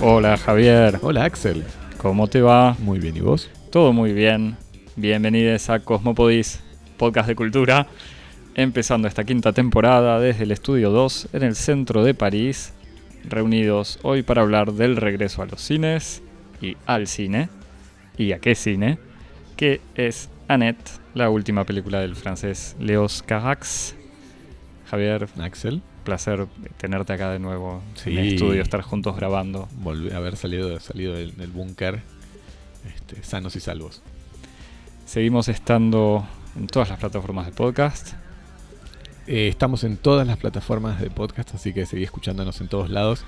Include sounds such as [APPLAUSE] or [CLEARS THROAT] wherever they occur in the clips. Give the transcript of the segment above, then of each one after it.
Hola Javier, Hola Axel. ¿cómo te va? Muy bien, ¿y vos? Todo muy bien. Bienvenidos a Cosmopodis, podcast de cultura. Empezando esta quinta temporada desde el estudio 2 en el centro de París. Reunidos hoy para hablar del regreso a los cines y al cine. ¿Y a qué cine? Que es Annette, la última película del francés Leos Carax. Javier, Axel. placer tenerte acá de nuevo Sí. en el estudio, estar juntos grabando. Volver a haber salido, salido del, del búnker este, sanos y salvos. Seguimos estando en todas las plataformas de podcast. Eh, estamos en todas las plataformas de podcast, así que seguí escuchándonos en todos lados.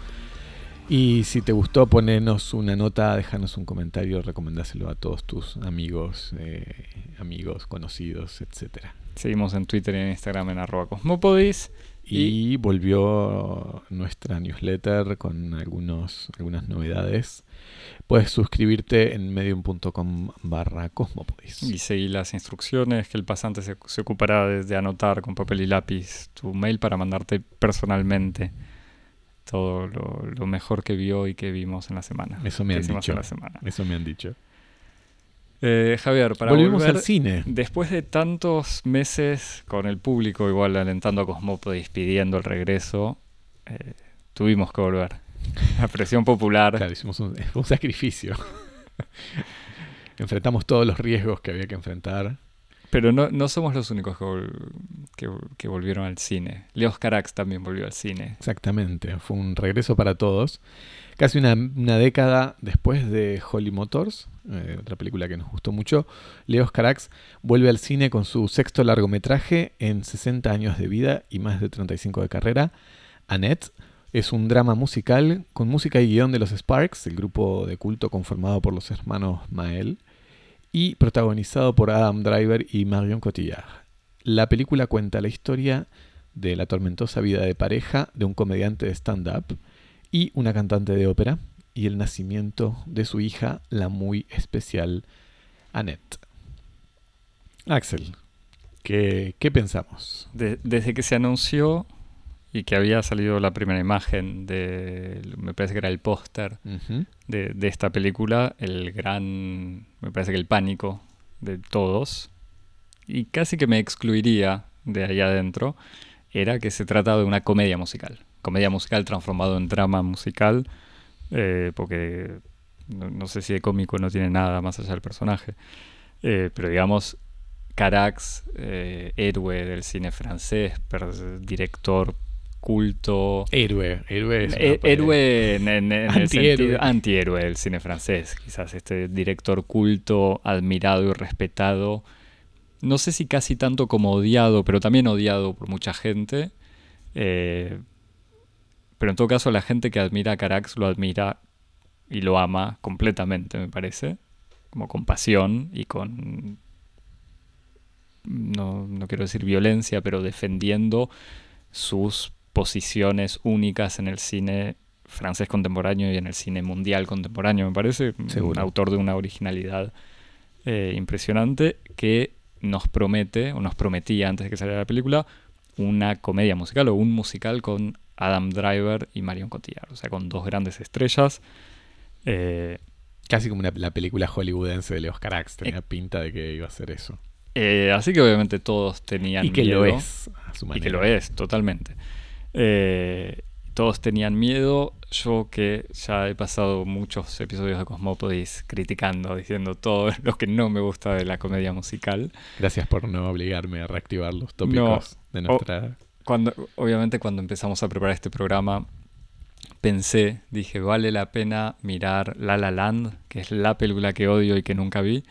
Y si te gustó, ponenos una nota, déjanos un comentario, recomendáselo a todos tus amigos, eh, amigos, conocidos, etcétera. Seguimos en Twitter y en Instagram en arroba cosmopodis. Y volvió nuestra newsletter con algunos, algunas novedades. Puedes suscribirte en medium.com barra cosmopodis. Y seguí las instrucciones que el pasante se, se ocupará de, de anotar con papel y lápiz tu mail para mandarte personalmente todo lo, lo mejor que vio y que vimos en la semana. Eso me han dicho. en la semana. Eso me han dicho. Eh, Javier, para Volvimos volver, al cine. después de tantos meses con el público igual alentando a Cosmopodis pidiendo el regreso, eh, tuvimos que volver. La presión popular. Claro, hicimos un, [LAUGHS] un sacrificio. [LAUGHS] Enfrentamos todos los riesgos que había que enfrentar. Pero no, no somos los únicos que, vol- que, que volvieron al cine. Leos Carax también volvió al cine. Exactamente. Fue un regreso para todos. Casi una, una década después de Holly Motors, eh, otra película que nos gustó mucho, Leos Carax vuelve al cine con su sexto largometraje en 60 años de vida y más de 35 de carrera. Annette es un drama musical con música y guion de los Sparks, el grupo de culto conformado por los hermanos Mael, y protagonizado por Adam Driver y Marion Cotillard. La película cuenta la historia de la tormentosa vida de pareja de un comediante de stand-up y una cantante de ópera y el nacimiento de su hija, la muy especial Annette. Axel, ¿qué, qué pensamos? De- desde que se anunció y que había salido la primera imagen de, me parece que era el póster de, de esta película, el gran, me parece que el pánico de todos, y casi que me excluiría de ahí adentro, era que se trata de una comedia musical. Comedia musical transformado en drama musical, eh, porque no, no sé si de cómico no tiene nada más allá del personaje, Eh, pero digamos, Carax, eh, héroe del cine francés, director culto, Héroe, héroe es eh, héroe en, en- en el sentido antihéroe del cine francés, quizás este director culto, admirado y respetado. No sé si casi tanto como odiado, pero también odiado por mucha gente. Eh, pero en todo caso, la gente que admira a Carax lo admira y lo ama completamente, me parece. Como con pasión y con. No, no quiero decir violencia, pero defendiendo sus posiciones únicas en el cine francés contemporáneo y en el cine mundial contemporáneo, me parece. Un autor de una originalidad eh, impresionante que nos promete, o nos prometía antes de que saliera la película, una comedia musical o un musical con Adam Driver y Marion Cotillard. O sea, con dos grandes estrellas. Eh, Casi como una- la película hollywoodense de Leos Carax. Tenía pinta de que iba a ser eso. eh, así que obviamente todos tenían Y que lo es, a su Y que lo es, totalmente. Eh, todos tenían miedo. Yo que ya he pasado muchos episodios de Cosmopodis criticando, diciendo todo [LAUGHS] lo que no me gusta de la comedia musical. Gracias por no obligarme a reactivar los tópicos de nuestra... Cuando, obviamente cuando empezamos a preparar este programa, pensé, dije, vale la pena mirar La La Land, que es la película que odio y que nunca vi.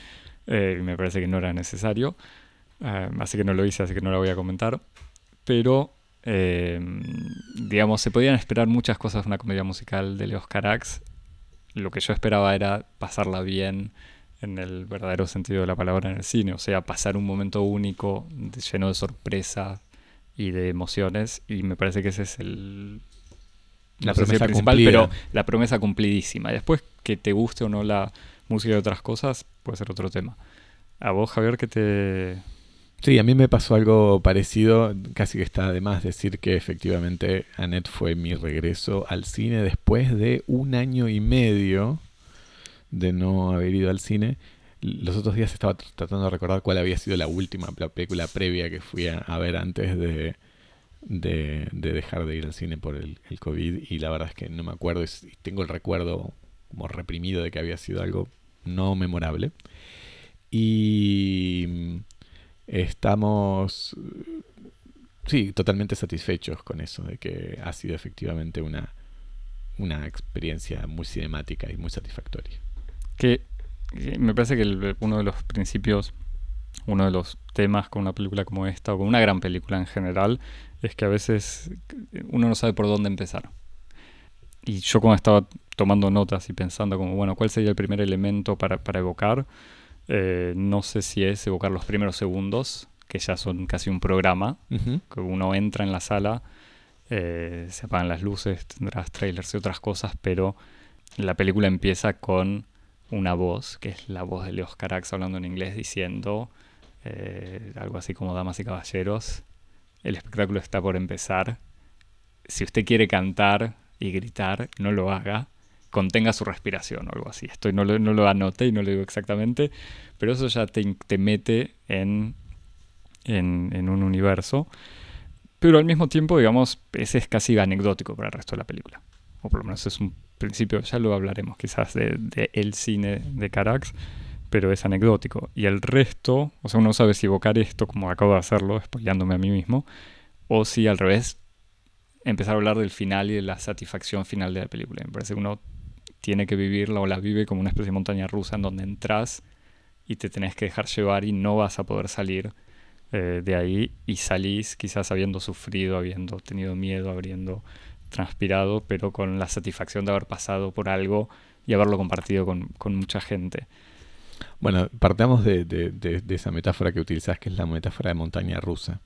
Eh, y me parece que no era necesario. Eh, así que no lo hice, así que no la voy a comentar. Pero, eh, digamos, se podían esperar muchas cosas de una comedia musical de Leos Carax. Lo que yo esperaba era pasarla bien en el verdadero sentido de la palabra en el cine. O sea, pasar un momento único, lleno de sorpresa y de emociones. Y me parece que ese es el, La no promesa principal, cumplida. pero la promesa cumplidísima. Después que te guste o no la música de otras cosas, puede ser otro tema. A vos, Javier, que te... Sí, a mí me pasó algo parecido, casi que está de más decir que efectivamente Annette fue mi regreso al cine después de un año y medio de no haber ido al cine. Los otros días estaba tr- tratando de recordar cuál había sido la última la película previa que fui a, ver antes de, de, de dejar de ir al cine por el, el COVID y la verdad es que no me acuerdo, y tengo el recuerdo como reprimido de que había sido algo no memorable. Y estamos, sí, totalmente satisfechos con eso, de que ha sido efectivamente una, una experiencia muy cinemática y muy satisfactoria. que que me parece que el- uno de los principios, uno de los temas con una película como esta, o con una gran película en general, es que a veces uno no sabe por dónde empezar. Y yo cuando estaba tomando notas y pensando como, bueno, ¿cuál sería el primer elemento para, para evocar? Eh, no sé si es evocar los primeros segundos, que ya son casi un programa, que uno entra en la sala, eh, se apagan las luces, tendrás trailers y otras cosas, pero la película empieza con una voz, que es la voz de Leos Carax hablando en inglés, diciendo eh, algo así como Damas y Caballeros, el espectáculo está por empezar. Si usted quiere cantar y gritar, no lo haga. Contenga su respiración o algo así. Esto no lo, no lo anoté y no lo digo exactamente, pero eso ya te, te mete en, en, un universo. Pero al mismo tiempo, digamos, ese es casi anecdótico para el resto de la película. O por lo menos es un principio, ya lo hablaremos quizás de, el cine de Carax, pero es anecdótico. Y el resto, o sea, uno sabe si evocar esto como acabo de hacerlo, spoileándome a mí mismo, o si al revés, empezar a hablar del final y de la satisfacción final de la película. Me parece que uno tiene que vivirla o la vive como una especie de montaña rusa en donde entras y te tenés que dejar llevar y no vas a poder salir eh, de ahí y salís quizás habiendo sufrido, habiendo tenido miedo, habiendo transpirado, pero con la satisfacción de haber pasado por algo y haberlo compartido con, con mucha gente. Bueno, partamos de, de- de- de esa metáfora que utilizás, que es la metáfora de montaña rusa,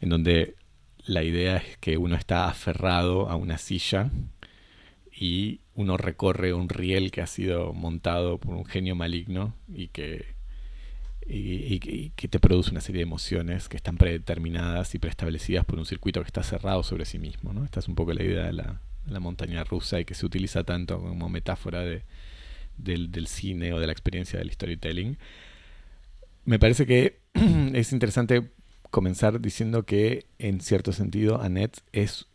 en donde la idea es que uno está aferrado a una silla y uno recorre un riel que ha sido montado por un genio maligno y que, y- que te produce una serie de emociones que están predeterminadas y preestablecidas por un circuito que está cerrado sobre sí mismo. ¿no? Esta es un poco la idea de la, la montaña rusa y que se utiliza tanto como metáfora de, del, del cine o de la experiencia del storytelling. Me parece que [CLEARS THROAT] es interesante comenzar diciendo que en cierto sentido Annette es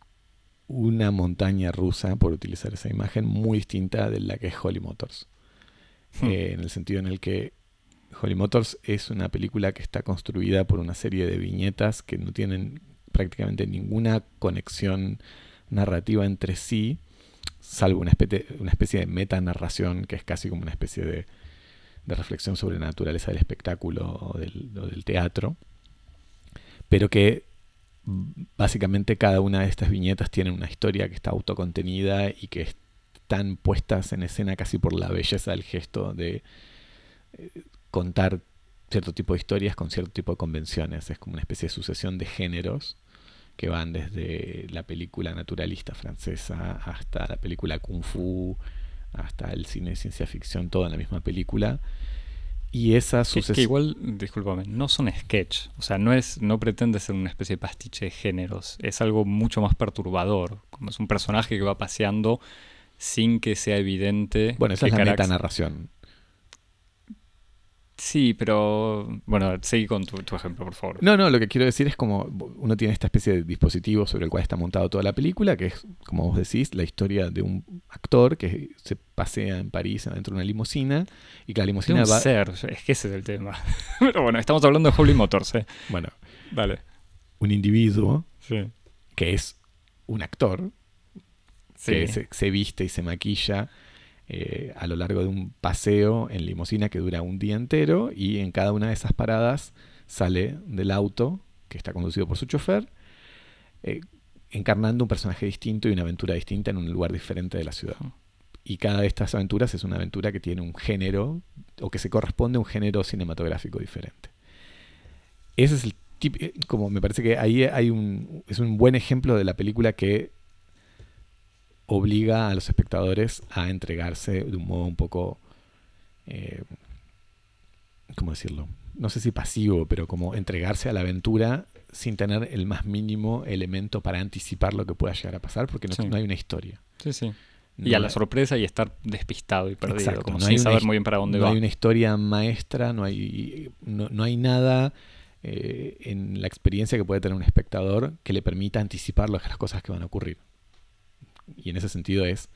una montaña rusa, por utilizar esa imagen, muy distinta de la que es Holly Motors. Hmm. Eh, en el sentido en el que Holly Motors es una película que está construida por una serie de viñetas que no tienen prácticamente ninguna conexión narrativa entre sí, salvo una especie, una especie de metanarración que es casi como una especie de, de reflexión sobre la naturaleza del espectáculo o del, o del teatro, pero que básicamente cada una de estas viñetas tiene una historia que está autocontenida y que están puestas en escena casi por la belleza del gesto de eh, contar cierto tipo de historias con cierto tipo de convenciones. Es como una especie de sucesión de géneros que van desde la película naturalista francesa hasta la película kung fu, hasta el cine de ciencia ficción, todo en la misma película. Y esa sucesión... que igual, discúlpame, no son sketch. O sea, no es, no pretende ser una especie de pastiche de géneros. Es algo mucho más perturbador. Como es un personaje que va paseando sin que sea evidente. Bueno, esa es la Carax- metanarración. Sí, pero. Bueno, seguí con tu, tu ejemplo, por favor. No, no, lo que quiero decir es como uno tiene esta especie de dispositivo sobre el cual está montado toda la película, que es, como vos decís, la historia de un actor que se pasea en París dentro de una limusina y que la limusina va... ser, es que ese es el tema. [LAUGHS] Pero bueno, estamos hablando de Holy Motors, ¿eh? Bueno, Dale. un individuo Sí. que es un actor, Sí. que se, se viste y se maquilla eh, a lo largo de un paseo en limusina que dura un día entero y en cada una de esas paradas sale del auto que está conducido por su chofer, eh, encarnando un personaje distinto y una aventura distinta en un lugar diferente de la ciudad. Y cada de estas aventuras es una aventura que tiene un género o que se corresponde a un género cinematográfico diferente. Ese es el tipo, como me parece que ahí hay un, es un buen ejemplo de la película que obliga a los espectadores a entregarse de un modo un poco, eh, ¿cómo decirlo? No sé si pasivo, pero como entregarse a la aventura sin tener el más mínimo elemento para anticipar lo que pueda llegar a pasar, porque no, hay una historia. Sí, sí. y a la sorpresa y estar despistado y perdido, como sin saber muy bien para dónde va. No hay una historia maestra, no hay, no, hay nada eh, en la experiencia que puede tener un espectador que le permita anticipar las cosas que van a ocurrir. Y en ese sentido es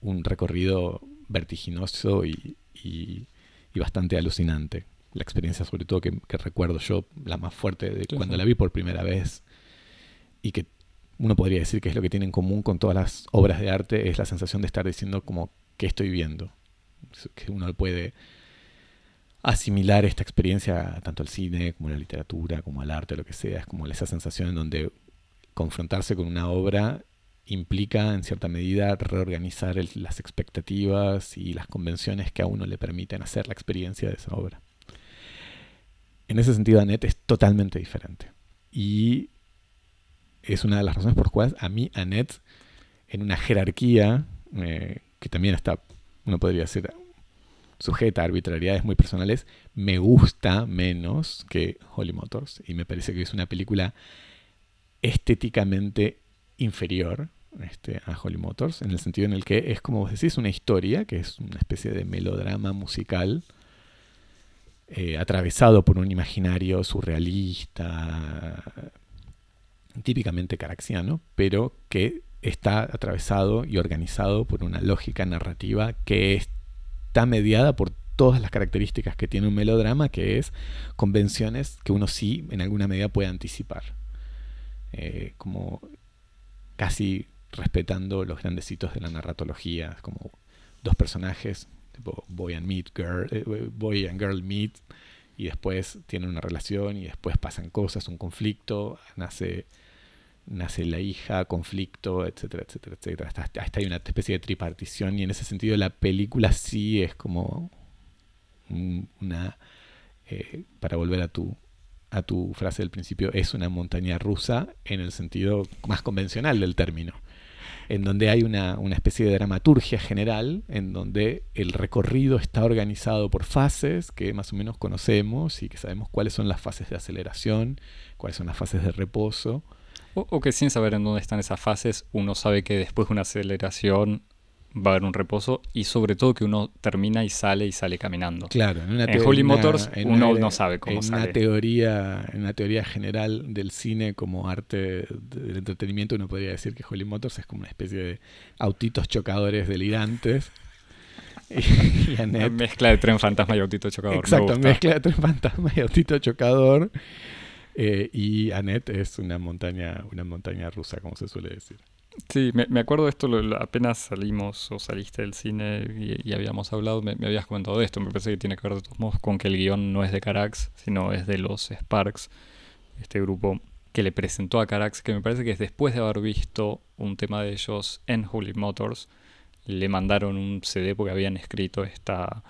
un recorrido vertiginoso y, y bastante alucinante. La experiencia sobre todo que, recuerdo yo, la más fuerte de cuando la vi por primera vez y que uno podría decir que es lo que tiene en común con todas las obras de arte, es la sensación de estar diciendo como que estoy viendo, que uno puede asimilar esta experiencia tanto al cine como a la literatura, como al arte, lo que sea, es como esa sensación en donde confrontarse con una obra implica en cierta medida reorganizar las expectativas y las convenciones que a uno le permiten hacer la experiencia de esa obra en ese sentido Annette es totalmente diferente. Y es una de las razones por las cuales a mí Annette, en una jerarquía eh, que también está, uno podría decir, sujeta a arbitrariedades muy personales, me gusta menos que Holly Motors. Y me parece que es una película estéticamente inferior este, a Holly Motors, en el sentido en el que es, como vos decís, una historia, que es una especie de melodrama musical eh, atravesado por un imaginario surrealista, típicamente caraxiano, pero que está atravesado y organizado por una lógica narrativa que está mediada por todas las características que tiene un melodrama, que es convenciones que uno sí en alguna medida puede anticipar. Eh, como casi respetando los grandes hitos de la narratología, como dos personajes boy and meet girl, eh, boy and girl meet y después tienen una relación y después pasan cosas, un conflicto, nace nace la hija, conflicto, etcétera, etcétera, etcétera. Hasta, hasta hay una especie de tripartición y en ese sentido la película sí es como una, eh, para volver a tu, a tu frase del principio, es una montaña rusa en el sentido más convencional del término en donde hay una, especie de dramaturgia general, en donde el recorrido está organizado por fases que más o menos conocemos y que sabemos cuáles son las fases de aceleración, cuáles son las fases de reposo. o que sin saber en dónde están esas fases, uno sabe que después de una aceleración va a haber un reposo y sobre todo que uno termina y sale y sale caminando. Claro, en, una en Holy Motors uno no sabe cómo en Una teoría, en una teoría general del cine como arte del entretenimiento uno podría decir que Holy Motors es como una especie de autitos chocadores delirantes. [LAUGHS] y, Una mezcla de tren fantasma y autito chocador. Exacto, mezcla de tren fantasma y autito chocador. Eh, y Annette es una montaña, una montaña rusa, como se suele decir. Sí, me, acuerdo de esto, apenas salimos o saliste del cine y, habíamos hablado, me, habías comentado de esto, me parece que tiene que ver de todos modos con que el guion no es de Carax, sino es de los Sparks, este grupo que le presentó a Carax, que me parece que es después de haber visto un tema de ellos en Holy Motors, le mandaron un CD porque habían escrito esta,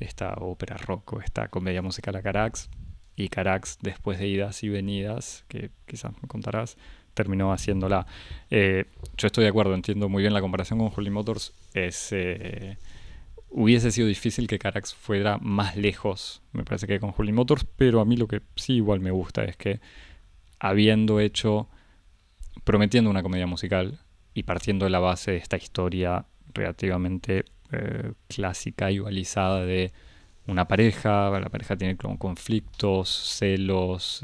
esta ópera rock o esta comedia musical a Carax, y Carax después de idas y venidas, que quizás me contarás, terminó haciéndola. Eh, yo estoy de acuerdo, entiendo muy bien la comparación con Holy Motors. Es, eh, hubiese sido difícil que Carax fuera más lejos, me parece que con Holy Motors, pero a mí lo que sí igual me gusta es que habiendo hecho, prometiendo una comedia musical y partiendo de la base de esta historia relativamente eh, clásica y balizada de una pareja, la pareja tiene conflictos, celos,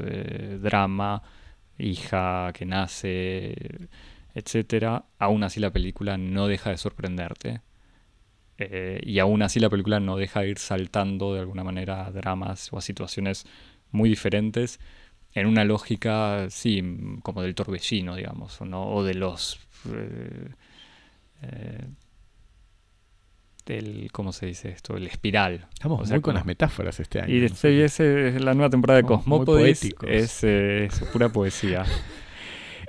drama, hija que nace, etcétera, aún así la película no deja de sorprenderte. Eh, y aún así la película no deja de ir saltando de alguna manera a dramas o a situaciones muy diferentes en una lógica, sí, como del torbellino, digamos, o de los... Eh, eh, del, ¿cómo se dice esto? El espiral. Estamos muy con las metáforas este año. Y es la nueva temporada de Cosmópodis, es, es, pura poesía. [LAUGHS]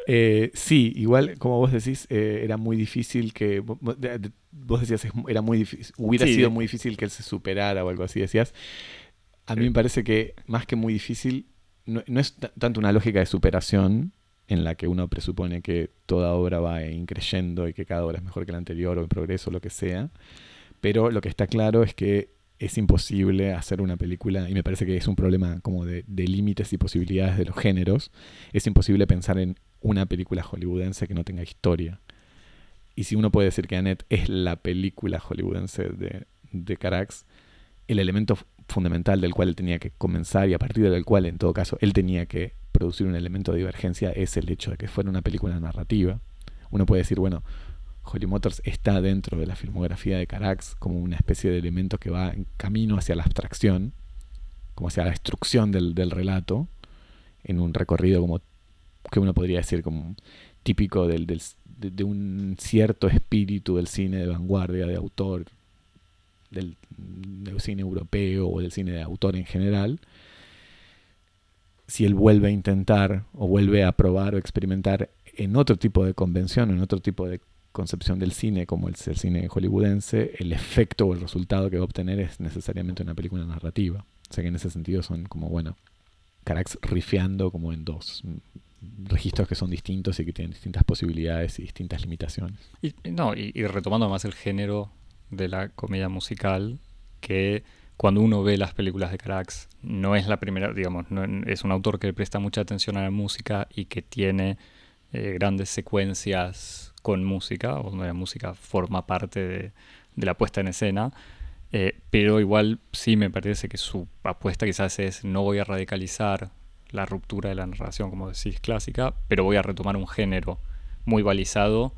Eh, sí, igual como vos decís, eh, era muy difícil que. Vos decías, era muy difícil, hubiera sido muy difícil que él se superara o algo así, decías. A mí me parece que más que muy difícil, no, es tanto una lógica de superación en la que uno presupone que toda obra va increyendo y que cada obra es mejor que la anterior o en progreso o lo que sea. Pero lo que está claro es que es imposible hacer una película, y me parece que es un problema como de, límites y posibilidades de los géneros, es imposible pensar en una película hollywoodense que no tenga historia. Y si uno puede decir que Annette es la película hollywoodense de, de Carax, el elemento fundamental del cual él tenía que comenzar y a partir del cual, en todo caso, él tenía que producir un elemento de divergencia es el hecho de que fuera una película narrativa. Uno puede decir, bueno, Holly Motors está dentro de la filmografía de Carax como una especie de elemento que va en camino hacia la abstracción, como hacia la destrucción del, relato, en un recorrido como que uno podría decir como típico del, del, de, de, un cierto espíritu del cine de vanguardia, de autor, del, del, cine europeo o del cine de autor en general, si él vuelve a intentar o vuelve a probar o experimentar en otro tipo de convención, en otro tipo de concepción del cine, como el, cine hollywoodense, el efecto o el resultado que va a obtener es necesariamente una película narrativa. O sea que en ese sentido son como, bueno, Carax rifeando como en dos registros que son distintos y que tienen distintas posibilidades y distintas limitaciones. Y, no, y, y retomando más el género de la comedia musical, que cuando uno ve las películas de Carax, no es la primera, digamos, no, es un autor que presta mucha atención a la música y que tiene eh, grandes secuencias con música, o donde la música forma parte de, la puesta en escena. Eh, pero igual sí me parece que su apuesta quizás es no voy a radicalizar la ruptura de la narración, como decís, clásica, pero voy a retomar un género muy balizado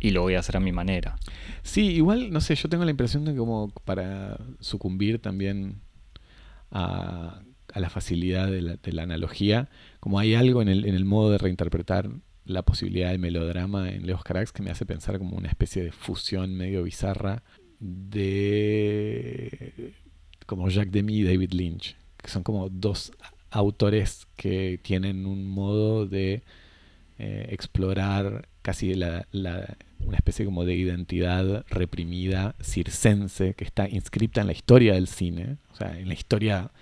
y lo voy a hacer a mi manera. Sí, igual, no sé, yo tengo la impresión de que como para sucumbir también a, la facilidad de la, analogía, como hay algo en el modo de reinterpretar la posibilidad del melodrama en Leos Carax que me hace pensar como una especie de fusión medio bizarra de como Jacques Demy y David Lynch, que son como dos autores que tienen un modo de eh, explorar casi la, la, una especie como de identidad reprimida circense que está inscripta en la historia del cine, o sea, en la historia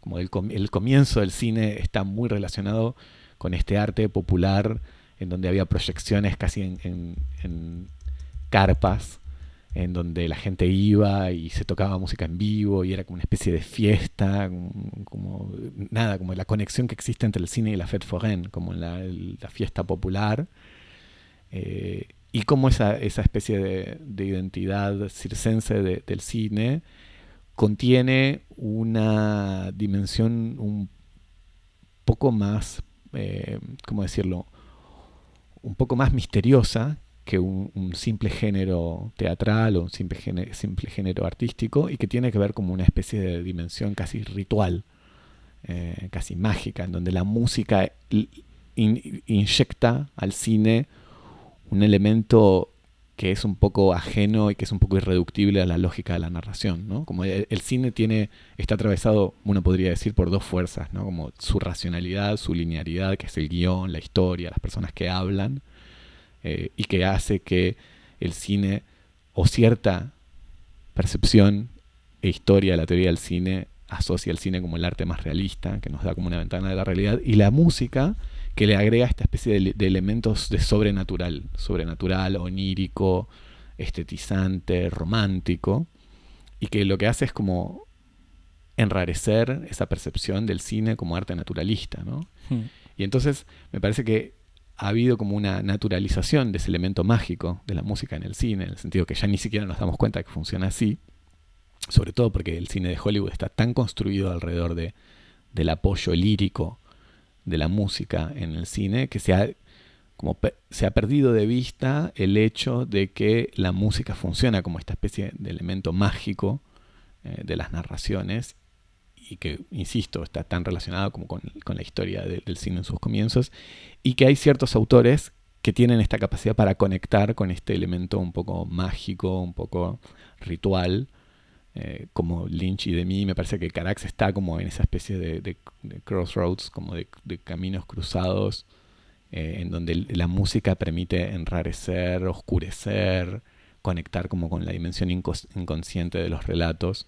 como el, el comienzo del cine está muy relacionado con este arte popular en donde había proyecciones casi en, carpas en donde la gente iba y se tocaba música en vivo y era como una especie de fiesta, como, nada, como la conexión que existe entre el cine y la fête foraine, como la, fiesta popular, eh, y como esa, esa especie de, de identidad circense de, del cine contiene una dimensión un poco más, eh, ¿cómo decirlo? Un poco más misteriosa que un, simple género teatral o un simple género, simple género, artístico y que tiene que ver como una especie de dimensión casi ritual, eh, casi mágica, en donde la música in, inyecta al cine un elemento que es un poco ajeno y que es un poco irreductible a la lógica de la narración, ¿no? Como el, cine tiene, está atravesado, uno podría decir, por dos fuerzas, ¿no? Como su racionalidad, su linearidad, que es el guion, la historia, las personas que hablan, eh, y que hace que el cine o cierta percepción e historia de la teoría del cine asocia el cine como el arte más realista, que nos da como una ventana de la realidad, y la música que le agrega esta especie de, de elementos de sobrenatural, sobrenatural, onírico, estetizante, romántico, y que lo que hace es como enrarecer esa percepción del cine como arte naturalista, ¿no? Hmm. Y entonces me parece que ha habido como una naturalización de ese elemento mágico de la música en el cine, en el sentido que ya ni siquiera nos damos cuenta que funciona así, sobre todo porque el cine de Hollywood está tan construido alrededor de, del apoyo lírico de la música en el cine que se ha, como se ha perdido de vista el hecho de que la música funciona como esta especie de elemento mágico eh, de las narraciones y que, insisto, está tan relacionado como con, con la historia de, del cine en sus comienzos, y que hay ciertos autores que tienen esta capacidad para conectar con este elemento un poco mágico, un poco ritual, eh, como Lynch y de mí, me parece que Carax está como en esa especie de, de, de crossroads, como de, de caminos cruzados, eh, en donde la música permite enrarecer, oscurecer, conectar como con la dimensión inconsciente de los relatos.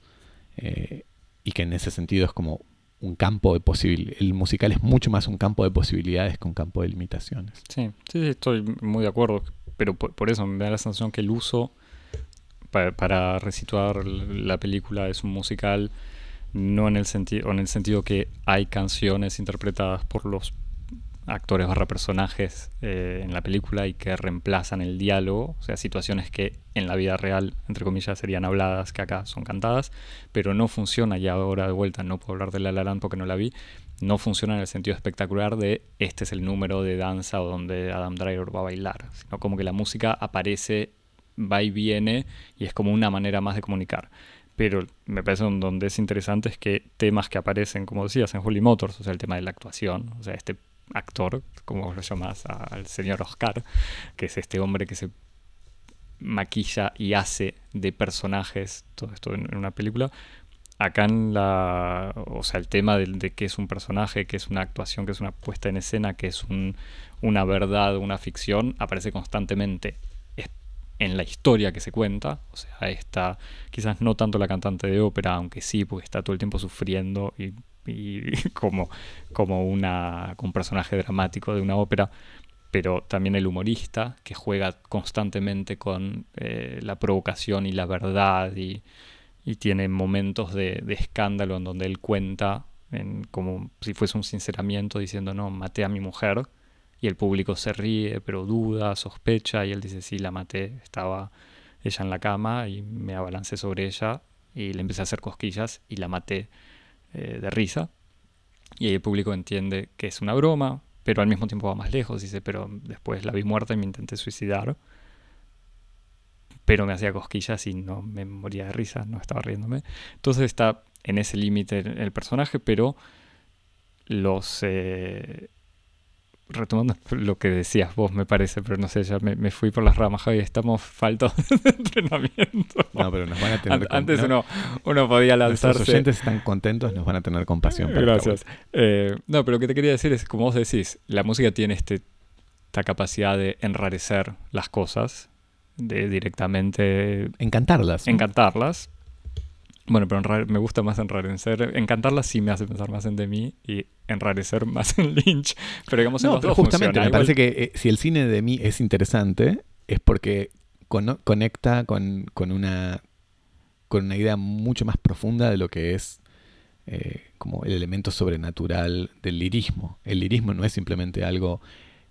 Eh, y que en ese sentido es como un campo de posibilidades. El musical es mucho más un campo de posibilidades que un campo de limitaciones. Sí, sí, estoy muy de acuerdo. Pero por, eso me da la sensación que el uso para, resituar la película es un musical no en el sentido en el sentido que hay canciones interpretadas por los actores barra personajes eh, en la película y que reemplazan el diálogo, o sea, situaciones que en la vida real, entre comillas, serían habladas, que acá son cantadas, pero no funciona, y ahora de vuelta no puedo hablar de La La Land porque no la vi, no funciona en el sentido espectacular de este es el número de danza o donde Adam Driver va a bailar, sino como que la música aparece, va y viene y es como una manera más de comunicar. Pero me parece donde es interesante es que temas que aparecen, como decías, en Holy Motors, o sea, el tema de la actuación, o sea, este actor, como lo llamas, al señor Oscar, que es este hombre que se maquilla y hace de personajes, todo esto en, una película. Acá en la. O sea, el tema de, de que es un personaje, que es una actuación, que es una puesta en escena, que es un, una verdad, una ficción, aparece constantemente en la historia que se cuenta. O sea, está quizás no tanto la cantante de ópera, aunque sí, porque está todo el tiempo sufriendo y [LAUGHS] como, como una, un personaje dramático de una ópera, pero también el humorista que juega constantemente con eh, la provocación y la verdad y, y tiene momentos de, de, escándalo en donde él cuenta en, como si fuese un sinceramiento diciendo no, maté a mi mujer y el público se ríe pero duda, sospecha y él dice sí, la maté, estaba ella en la cama y me abalancé sobre ella y le empecé a hacer cosquillas y la maté eh, de risa. Y el público entiende que es una broma, pero al mismo tiempo va más lejos. Dice, pero después la vi muerta y me intenté suicidar. Pero me hacía cosquillas y no me moría de risa, no estaba riéndome. Entonces está en ese límite el personaje, pero los, eh, retomando [LAUGHS] lo que decías vos, me parece, pero no sé, ya me, fui por las ramas, Javi, estamos faltos [LAUGHS] de entrenamiento. No, pero nos van a tener... Antes uno, uno, podía lanzarse... Los oyentes están contentos, nos van a tener compasión. Gracias. Eh, no, pero lo que te quería decir es, como vos decís, la música tiene este, esta capacidad de enrarecer las cosas, de directamente... Encantarlas. Encantarlas, bueno, pero me gusta más enrarecer. Encantarla sí me hace pensar más en de mí y enrarecer [LAUGHS] más en Lynch. Pero digamos, en los dos justamente me parece que eh, si el cine de mí es interesante, es porque conecta con, una, con una idea mucho más profunda de lo que es eh, como el elemento sobrenatural del lirismo. El lirismo no es simplemente algo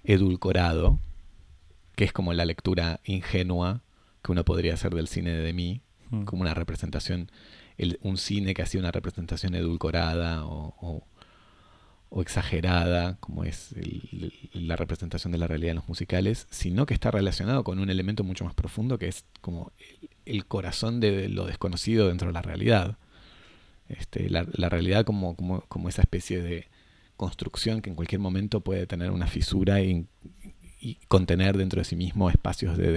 edulcorado, que es como la lectura ingenua que uno podría hacer del cine de mí, mm. como una representación un cine que hacía una representación edulcorada o, exagerada, como es la representación de la realidad en los musicales, sino que está relacionado con un elemento mucho más profundo que es como el, corazón de lo desconocido dentro de la realidad. Este, la, realidad como, esa especie de construcción que en cualquier momento puede tener una fisura y, contener dentro de sí mismo espacios de,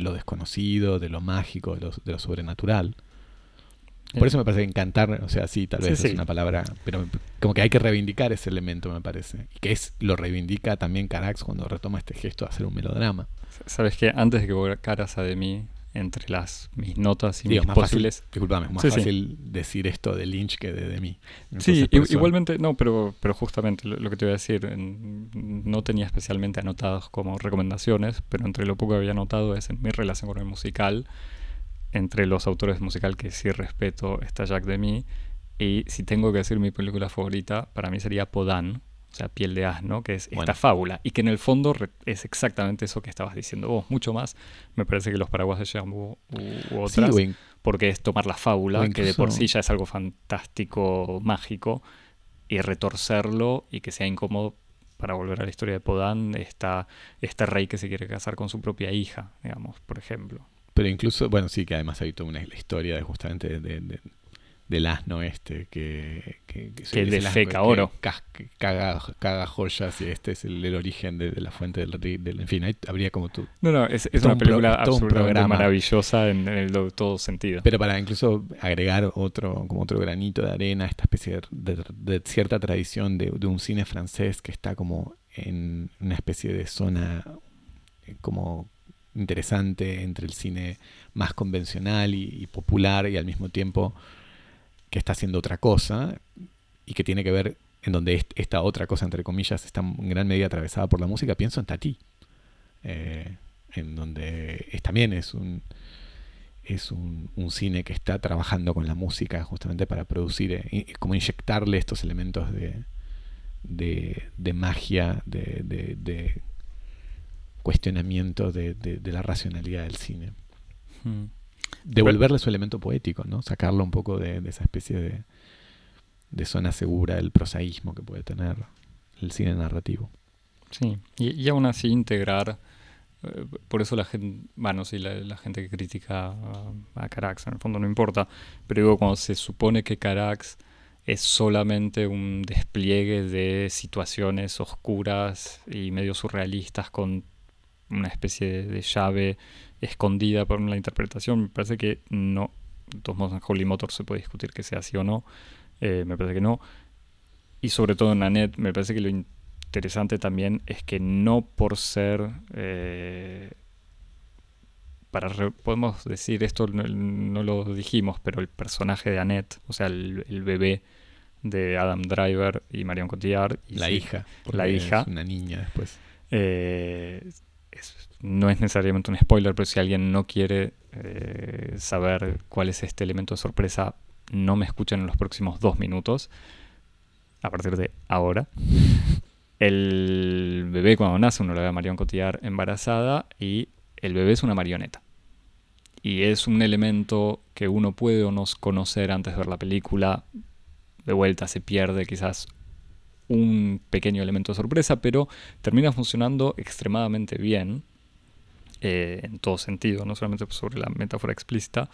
lo desconocido, de lo mágico, de lo sobrenatural. Por eso me parece que encantar, o sea, sí, tal vez es una palabra, pero como que hay que reivindicar ese elemento, me parece. Y que es lo reivindica también Carax cuando retoma este gesto de hacer un melodrama. Sabes que antes de que volcaras a de mí, entre las mis notas y mis posibles. Fácil, disculpame, es más fácil decir esto de Lynch que de, de mí. sí, igualmente, no, pero, pero justamente lo, que te voy a decir, no tenía especialmente anotados como recomendaciones, pero entre lo poco que había anotado es en mi relación con el musical entre los autores musical que sí respeto está Jack Demy. Y si tengo que decir mi película favorita, para mí sería Podán, o sea, Piel de Asno, que es esta fábula. Y que en el fondo es exactamente eso que estabas diciendo vos. Mucho más, me parece que Los Paraguas de Jambu u, otras. porque es tomar la fábula, que de por sí ya es algo fantástico, mágico, y retorcerlo y que sea incómodo para volver a la historia de Podán, está este rey que se quiere casar con su propia hija, digamos, por ejemplo. Pero incluso, bueno, sí, que además hay toda una historia de justamente de, del asno este que, que, que, defeca oro. Que caga, caga, joyas y este es el, origen de, la fuente del, del, En fin, habría como tú. No, no, es, es una película absolutamente maravillosa en, el todo sentido. Pero para incluso agregar otro, como otro granito de arena, esta especie de, de cierta tradición de, un cine francés que está como en una especie de zona eh, como interesante entre el cine más convencional y, popular y al mismo tiempo que está haciendo otra cosa, y que tiene que ver en donde esta otra cosa, entre comillas, está en gran medida atravesada por la música, pienso en Tati, eh, en donde también es un es un, cine que está trabajando con la música justamente para producir, eh, como inyectarle estos elementos de, de, magia, de, de cuestionamiento de, la racionalidad del cine. Hmm. Devolverle su elemento poético, ¿no? Sacarlo un poco de, esa especie de, de zona segura del prosaísmo que puede tener el cine narrativo. Sí, y, aún así integrar, eh, por eso la gente, bueno, sí, la, gente que critica a, a, Carax, en el fondo no importa, pero digo, cuando se supone que Carax es solamente un despliegue de situaciones oscuras y medio surrealistas con una especie de, llave escondida por la interpretación, me parece que no. De todos modos, en Holy Motor se puede discutir que sea así o no. Eh, me parece que no. Y sobre todo en Annette, me parece que lo interesante también es que no por ser. Eh, para podemos decir esto, no, lo dijimos, pero el personaje de Annette, o sea, el, bebé de Adam Driver y Marion Cotillard. Y la hija. La hija. Es una niña después. Eh, no es necesariamente un spoiler, pero si alguien no quiere saber cuál es este elemento de sorpresa, no me escuchan en los próximos dos minutos, a partir de ahora. El bebé cuando nace uno lo ve a Marion Cotillard embarazada y el bebé es una marioneta. Y es un elemento que uno puede o no conocer antes de ver la película. De vuelta se pierde quizás un pequeño elemento de sorpresa, pero termina funcionando extremadamente bien eh, en todo sentido, no solamente sobre la metáfora explícita,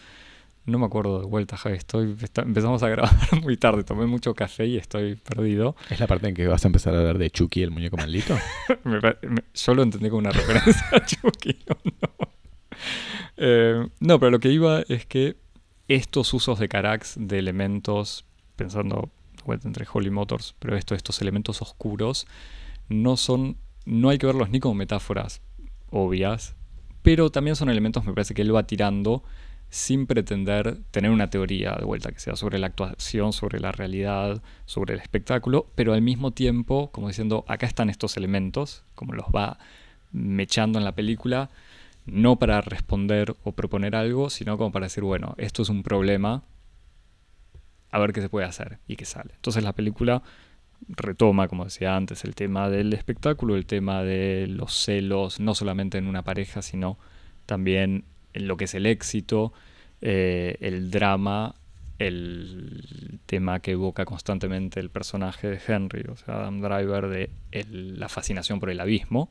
no me acuerdo de vuelta, Javi. Estoy, empezamos a grabar [LAUGHS] muy tarde. Tomé mucho café y estoy perdido. ¿Es la parte en que vas a empezar a hablar de Chucky, el muñeco maldito? [LAUGHS] yo lo entendí como una [LAUGHS] referencia a Chucky. No, eh, no, pero lo que iba es que estos usos de Carax de elementos, pensando entre Holy Motors, pero esto, estos elementos oscuros, no son. No hay que verlos ni como metáforas obvias, pero también son elementos, me parece que él va tirando sin pretender tener una teoría de vuelta que sea sobre la actuación, sobre la realidad, sobre el espectáculo, pero al mismo tiempo, como diciendo, acá están estos elementos, como los va mechando en la película, no para responder o proponer algo, sino como para decir, bueno, esto es un problema, a ver qué se puede hacer y qué sale. Entonces la película retoma, como decía antes, el tema del espectáculo, el tema de los celos, no solamente en una pareja, sino también lo que es el éxito, eh, el drama, el tema que evoca constantemente el personaje de Henry, o sea, Adam Driver, de la fascinación por el abismo.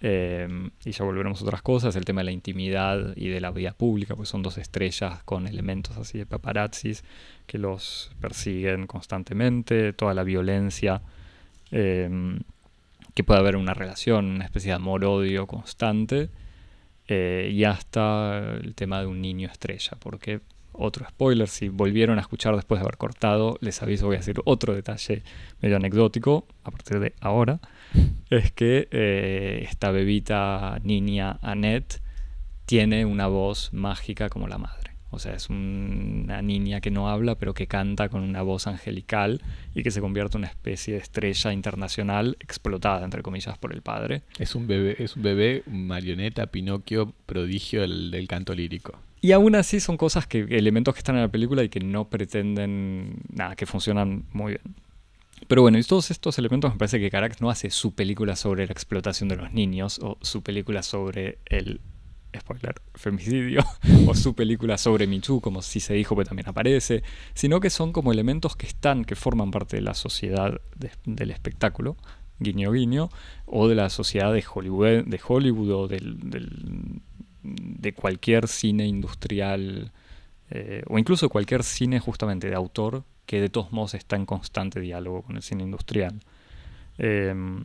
Eh, y ya volveremos a otras cosas, el tema de la intimidad y de la vida pública, pues son dos estrellas con elementos así de paparazzis que los persiguen constantemente, toda la violencia, eh, que puede haber una relación, una especie de amor-odio constante. Eh, y hasta el tema de un niño estrella, porque otro spoiler, si volvieron a escuchar después de haber cortado, les aviso, voy a decir otro detalle medio anecdótico a partir de ahora, es que eh, esta bebita niña Annette tiene una voz mágica como la madre. O sea, es una niña que no habla, pero que canta con una voz angelical y que se convierte en una especie de estrella internacional explotada, entre comillas, por el padre. Es un bebé, es un bebé marioneta, Pinocchio, prodigio del, canto lírico. Y aún así son cosas que, elementos que están en la película y que no pretenden nada, que funcionan muy bien. Pero bueno, y todos estos elementos me parece que Carax no hace su película sobre la explotación de los niños o su película sobre el spoiler, femicidio, [LAUGHS] o su película sobre Michu, como si se dijo, que también aparece, sino que son como elementos que están, que forman parte de la sociedad del espectáculo, guiño guiño, o de la sociedad de Hollywood, de Hollywood o del, de cualquier cine industrial, eh, o incluso cualquier cine justamente de autor, que de todos modos está en constante diálogo con el cine industrial. Em,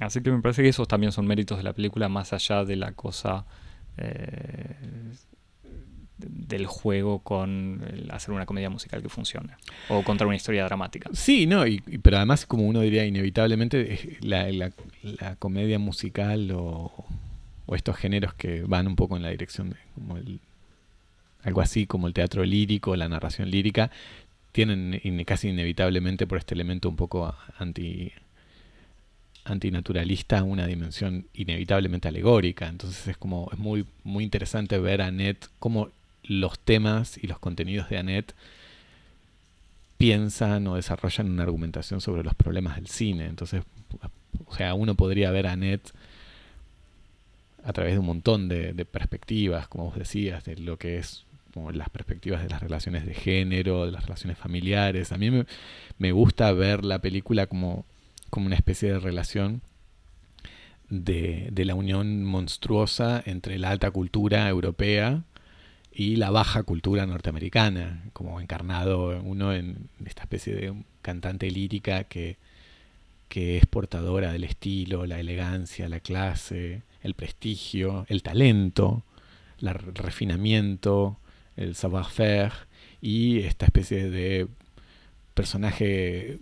así que me parece que esos también son méritos de la película, más allá de la cosa eh, del juego con hacer una comedia musical que funcione o contar una historia dramática. Sí, no, y, pero además como uno diría inevitablemente la, comedia musical o, estos géneros que van un poco en la dirección de algo así como el teatro lírico, la narración lírica, tienen casi inevitablemente por este elemento un poco anti antinaturalista una dimensión inevitablemente alegórica. Entonces es como es muy muy interesante ver a Annette cómo los temas y los contenidos de Annette piensan o desarrollan una argumentación sobre los problemas del cine. Entonces, o sea, uno podría ver a Annette a través de un montón de, perspectivas, como vos decías, de lo que es como las perspectivas de las relaciones de género, de las relaciones familiares. A mí me, gusta ver la película como, como una especie de relación de, de, la unión monstruosa entre la alta cultura europea y la baja cultura norteamericana, como encarnado uno en esta especie de cantante lírica que, que es portadora del estilo, la elegancia, la clase, el prestigio, el talento, el refinamiento, el savoir-faire y esta especie de personaje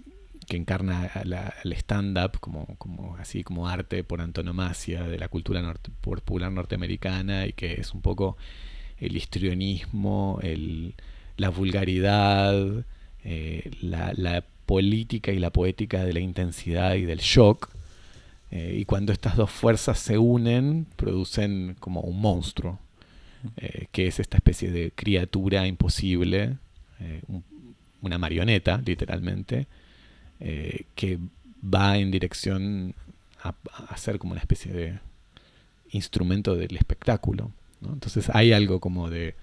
que encarna el stand-up como, como, así como arte por antonomasia de la cultura popular norteamericana y que es un poco el histrionismo, el, la vulgaridad, eh, la, la, política y la poética de la intensidad y del shock, eh, y cuando estas dos fuerzas se unen, producen como un monstruo, eh, que es esta especie de criatura imposible, eh, una marioneta, literalmente, que va en dirección a, ser como una especie de instrumento del espectáculo. Entonces hay algo como de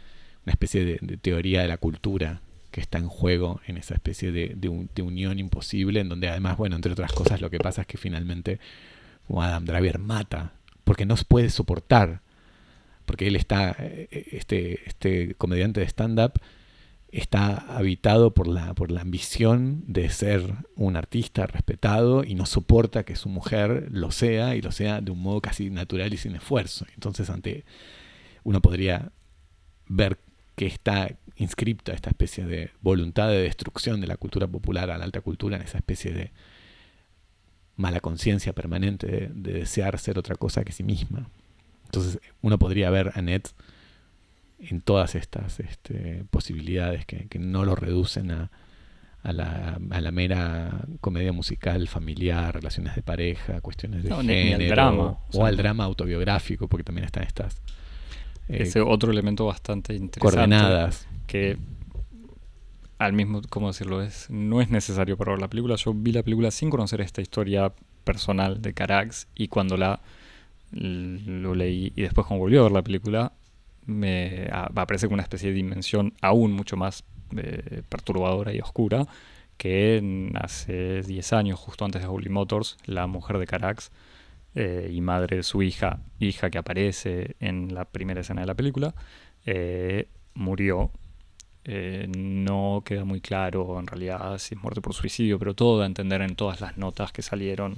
una especie de, teoría de la cultura que está en juego en esa especie de, unión imposible, en donde además, bueno, entre otras cosas, lo que pasa es que finalmente Adam Driver mata, porque no puede soportar, porque él está, eh, este, este comediante de stand-up, está habitado por la, por la ambición de ser un artista respetado y no soporta que su mujer lo sea y lo sea de un modo casi natural y sin esfuerzo. Entonces, ante uno podría ver que está inscripta esta especie de voluntad de destrucción de la cultura popular a la alta cultura en esa especie de mala conciencia permanente de, desear ser otra cosa que sí misma. Entonces uno podría ver a Ned en todas estas este, posibilidades que, no lo reducen a, a, la, a, la, mera comedia musical, familiar, relaciones de pareja, cuestiones de género, drama, o, al drama autobiográfico, porque también están estas... Eh, ese otro elemento bastante interesante. Coordenadas. Que al mismo, ¿cómo decirlo? Es, no es necesario para ver la película. Yo vi la película sin conocer esta historia personal de Carax y cuando la lo leí y después cuando volvió a ver la película me aparece como una especie de dimensión aún mucho más eh, perturbadora y oscura que hace 10 años, justo antes de Holy Motors, la mujer de Carax eh, y madre de su hija, hija que aparece en la primera escena de la película, eh, murió. No queda muy claro en realidad si es muerte por suicidio, pero todo a entender en todas las notas que salieron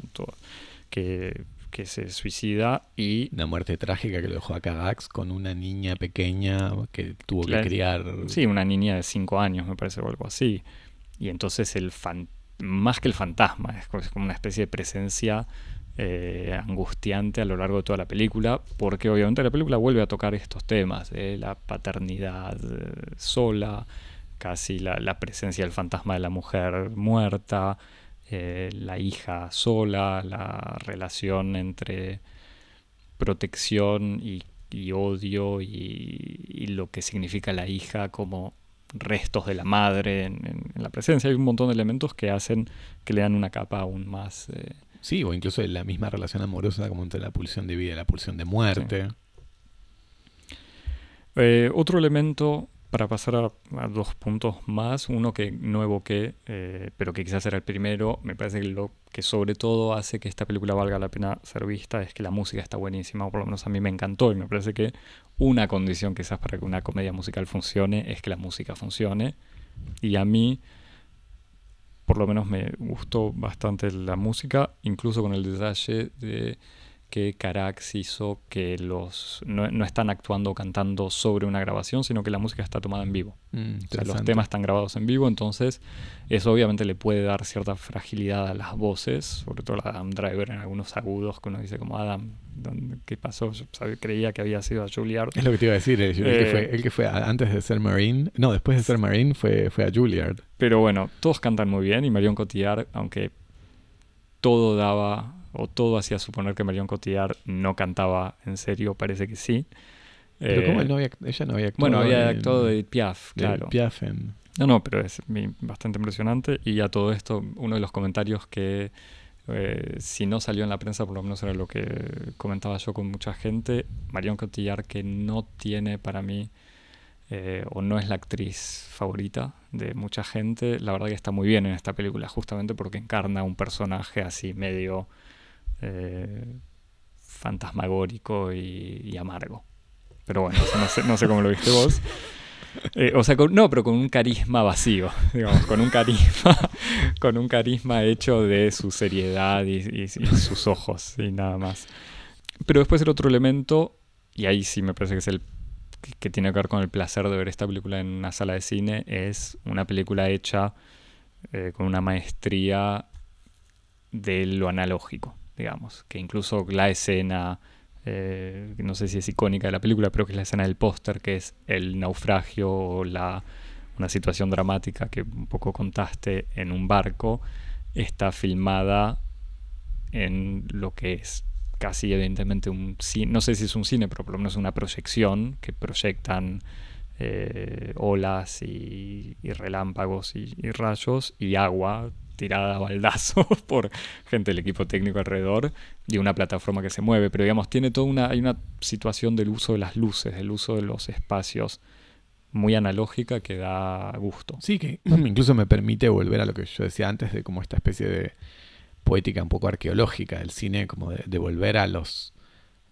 que, se suicida y... Una muerte trágica que lo dejó a Cagax con una niña pequeña que tuvo que criar... Sí, una niña de 5 años me parece o algo así. Y entonces el más que el fantasma, es como una especie de presencia eh, angustiante a lo largo de toda la película, porque obviamente la película vuelve a tocar estos temas, de la paternidad eh, sola, casi la, presencia del fantasma de la mujer muerta, eh, la hija sola, la relación entre protección y, odio y, lo que significa la hija como restos de la madre en, la presencia. Hay un montón de elementos que hacen que le dan una capa aún más Sí, o incluso la misma relación amorosa como entre la pulsión de vida y la pulsión de muerte. Eh, otro elemento para pasar a, dos puntos más, uno que no evoqué, eh, pero que quizás era el primero, me parece que lo que sobre todo hace que esta película valga la pena ser vista es que la música está buenísima, o por lo menos a mí me encantó, y me parece que una condición quizás para que una comedia musical funcione es que la música funcione, y a mí por lo menos me gustó bastante la música, incluso con el detalle de que Carax hizo que los no, no están actuando o cantando sobre una grabación, sino que la música está tomada en vivo. Mm, O sea, los temas están grabados en vivo, entonces eso obviamente le puede dar cierta fragilidad a las voces, sobre todo de Adam Driver en algunos agudos que uno dice como Adam, ¿dónde- ¿qué pasó? Yo sabía- creía que había sido a Juilliard. Es lo que te iba a decir, el, el que Eh, fue, el que fue a- antes de ser Marine, no, después de ser Marine fue, fue a Juilliard. Pero bueno, todos cantan muy bien y Marion Cotillard, aunque todo daba o todo hacía suponer que Marion Cotillard no cantaba en serio, parece que sí. Pero Eh, ¿cómo él no había, ella no había actuado? bueno, había en- actuado de Piaf, de claro. Piaf en- No, no, pero es bastante impresionante. Y a todo esto, uno de los comentarios que, eh, si no salió en la prensa, por lo menos era lo que comentaba yo con mucha gente, Marion Cotillard, que no tiene para mí, eh, o no es la actriz favorita de mucha gente, la verdad que está muy bien en esta película, justamente porque encarna un personaje así medio eh, fantasmagórico y, y amargo. Pero bueno, no sé, no sé cómo lo viste vos. [LAUGHS] Eh, o sea, con- no, pero con un carisma vacío, [LAUGHS] digamos, con un carisma, con un carisma hecho de su seriedad y, y- y sus ojos y nada más. Pero después el otro elemento, y ahí sí me parece que es el que, que tiene que ver con el placer de ver esta película en una sala de cine, es una película hecha eh, con una maestría de lo analógico, digamos, que incluso la escena eh, no sé si es icónica de la película, pero que es la escena del póster, que es el naufragio o la, una situación dramática que un poco contaste en un barco, está filmada en lo que es casi evidentemente un cine, no sé si es un cine, pero por lo menos una proyección que proyectan eh, olas y, y relámpagos y, y rayos y agua tirada a baldazos [LAUGHS] por gente del equipo técnico alrededor y una plataforma que se mueve, pero digamos, tiene toda una, hay una situación del uso de las luces, del uso de los espacios muy analógica que da gusto. Sí, que incluso me permite volver a lo que yo decía antes de como esta especie de poética un poco arqueológica del cine, como de, de volver a los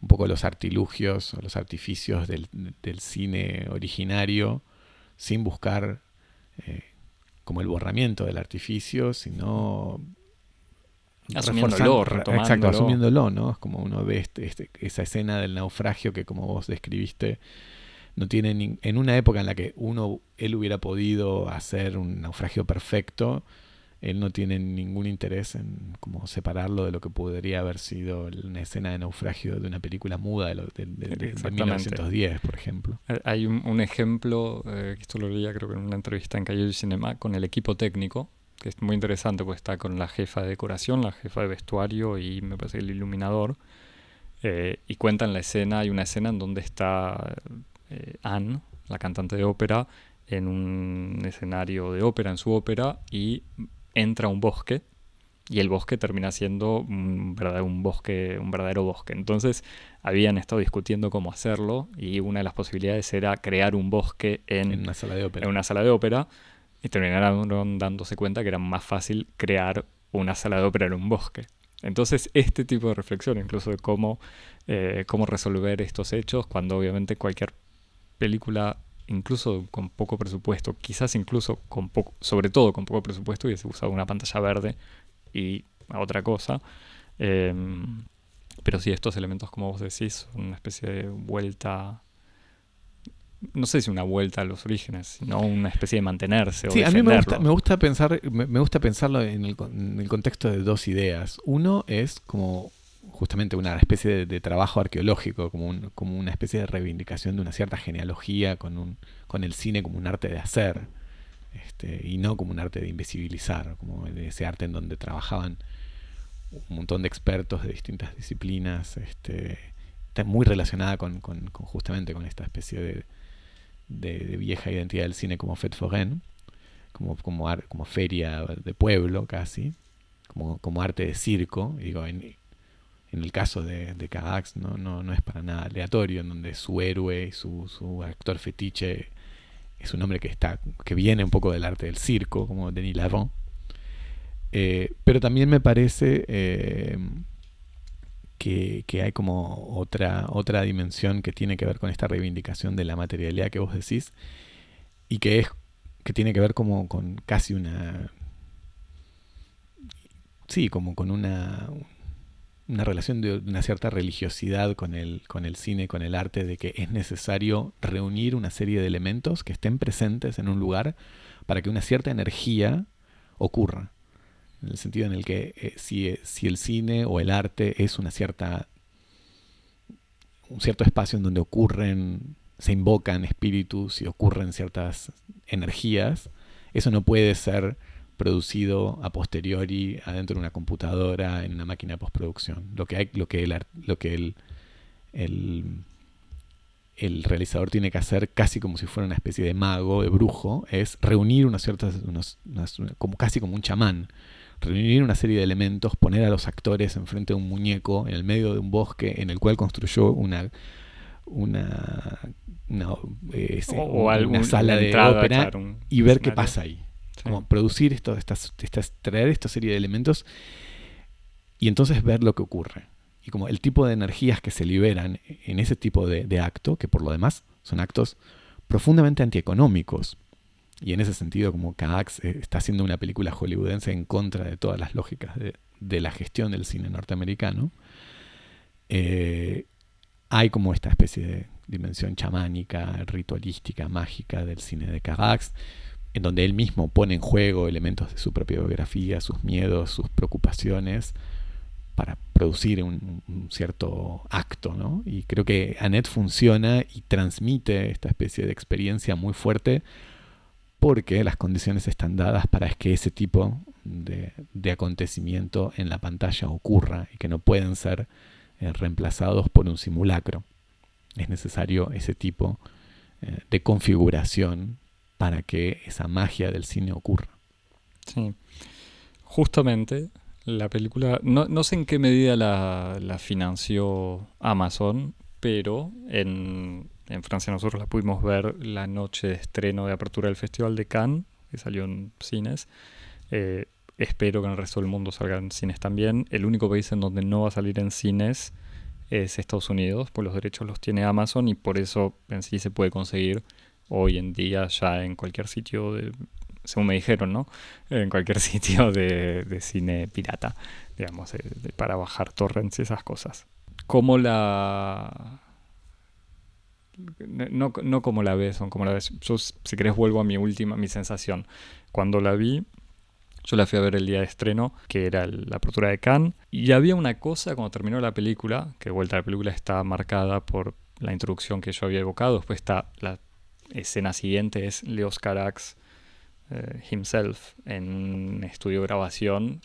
un poco los artilugios o los artificios del, del cine originario sin buscar eh, como el borramiento del artificio, sino Asumiéndolo, Exacto, retomándolo. asumiéndolo, ¿no? Es como uno ve este, este- esa escena del naufragio que como vos describiste, no tiene nin- en una época en la que uno él hubiera podido hacer un naufragio perfecto, él no tiene ningún interés en como separarlo de lo que podría haber sido una escena de naufragio de una película muda de, de- de- de- de Exactamente. 1910, por ejemplo. Hay un, un ejemplo, eh, que esto lo leía creo que en una entrevista en Calle del Cinema, con el equipo técnico, que es muy interesante porque está con la jefa de decoración, la jefa de vestuario y me parece que el iluminador. eh, y cuentan la escena, hay una escena en donde está eh, Anne, la cantante de ópera, en un escenario de ópera, en su ópera, y entra a un bosque. Y el bosque termina siendo un verdadero, un bosque, un verdadero bosque. Entonces, habían estado discutiendo cómo hacerlo y una de las posibilidades era crear un bosque en, En una sala de ópera. en una sala de ópera y terminaron dándose cuenta que era más fácil crear una sala de ópera en un bosque. Entonces, este tipo de reflexión, incluso de cómo, eh, cómo resolver estos hechos, cuando obviamente cualquier película, incluso con poco presupuesto, quizás incluso con poco, sobre todo con poco presupuesto, hubiese usado una pantalla verde y otra cosa. Em, pero sí, estos elementos, como vos decís, son una especie de vuelta. No sé si una vuelta a los orígenes, sino una especie de mantenerse o Sí, a mí me gusta, me gusta pensar, me, me gusta pensarlo en el, en el contexto de dos ideas. Uno es como justamente una especie de, trabajo arqueológico, como, un- como una especie de reivindicación de una cierta genealogía con, un, con el cine como un arte de hacer, este, y no como un arte de invisibilizar, como ese arte en donde trabajaban un montón de expertos de distintas disciplinas, este, está muy relacionada con, justamente con esta especie de, vieja identidad del cine como Fête Foraine, como, como, ar- como feria de pueblo casi, como, arte de circo. Digo, en, en el caso de, de Carax no, no, no es para nada aleatorio, en donde su héroe y su, su actor fetiche es un hombre que, está, que viene un poco del arte del circo, como Denis Lavant. Eh, pero también me parece eh, que, que hay como otra, otra dimensión que tiene que ver con esta reivindicación de la materialidad que vos decís y que es que tiene que ver como con casi una sí como con una una relación de una cierta religiosidad con el, con el cine, con el arte, de que es necesario reunir una serie de elementos que estén presentes en un lugar para que una cierta energía ocurra. En el sentido en el que eh, si, si el cine o el arte es una cierta un cierto espacio en donde ocurren, se invocan espíritus y ocurren ciertas energías, eso no puede ser producido a posteriori adentro de una computadora, en una máquina de postproducción. Lo que, hay, lo que, el, lo que el, el, realizador tiene que hacer, casi como si fuera una especie de mago, de brujo, es reunir unas ciertas, como, casi como un chamán, reunir una serie de elementos, poner a los actores enfrente de un muñeco en el medio de un bosque en el cual construyó una una, una, eh, sala de ópera y ver qué pasa ahí. Como producir estas, traer esta serie de elementos y entonces ver lo que ocurre. Y como el tipo de energías que se liberan en ese tipo de, acto, que por lo demás son actos profundamente antieconómicos. Y en ese sentido, como Kax eh, está haciendo una película hollywoodense en contra de todas las lógicas de, la gestión del cine norteamericano, eh, hay como esta especie de dimensión chamánica, ritualística, mágica del cine de Carax, en donde él mismo pone en juego elementos de su propia biografía, sus miedos, sus preocupaciones, para producir un, cierto acto, ¿no? Y creo que Annette funciona y transmite esta especie de experiencia muy fuerte porque las condiciones están dadas para que ese tipo de, acontecimiento en la pantalla ocurra y que no pueden ser eh, reemplazados por un simulacro. Es necesario ese tipo eh, de configuración para que esa magia del cine ocurra. Sí. Justamente la película, no, sé en qué medida la, financió Amazon, pero en, Francia nosotros la pudimos ver la noche de estreno de apertura del Festival de Cannes, que salió en cines. Eh, Espero que en el resto del mundo salgan en cines también. El único país en donde no va a salir en cines es Estados Unidos, pues los derechos los tiene Amazon y por eso en sí se puede conseguir hoy en día ya en cualquier sitio, de, según me dijeron, ¿no? En cualquier [LAUGHS] sitio de, cine pirata, digamos, eh, para bajar torrents y esas cosas. Como la... No, no como la ves, son como la ves. Yo, si querés, vuelvo a mi última, mi sensación. Cuando la vi, yo la fui a ver el día de estreno, que era la apertura de Cannes. Y había una cosa cuando terminó la película, que vuelta a la película está marcada por la introducción que yo había evocado. Después está la escena siguiente, es Leos Carax eh, himself en un estudio de grabación.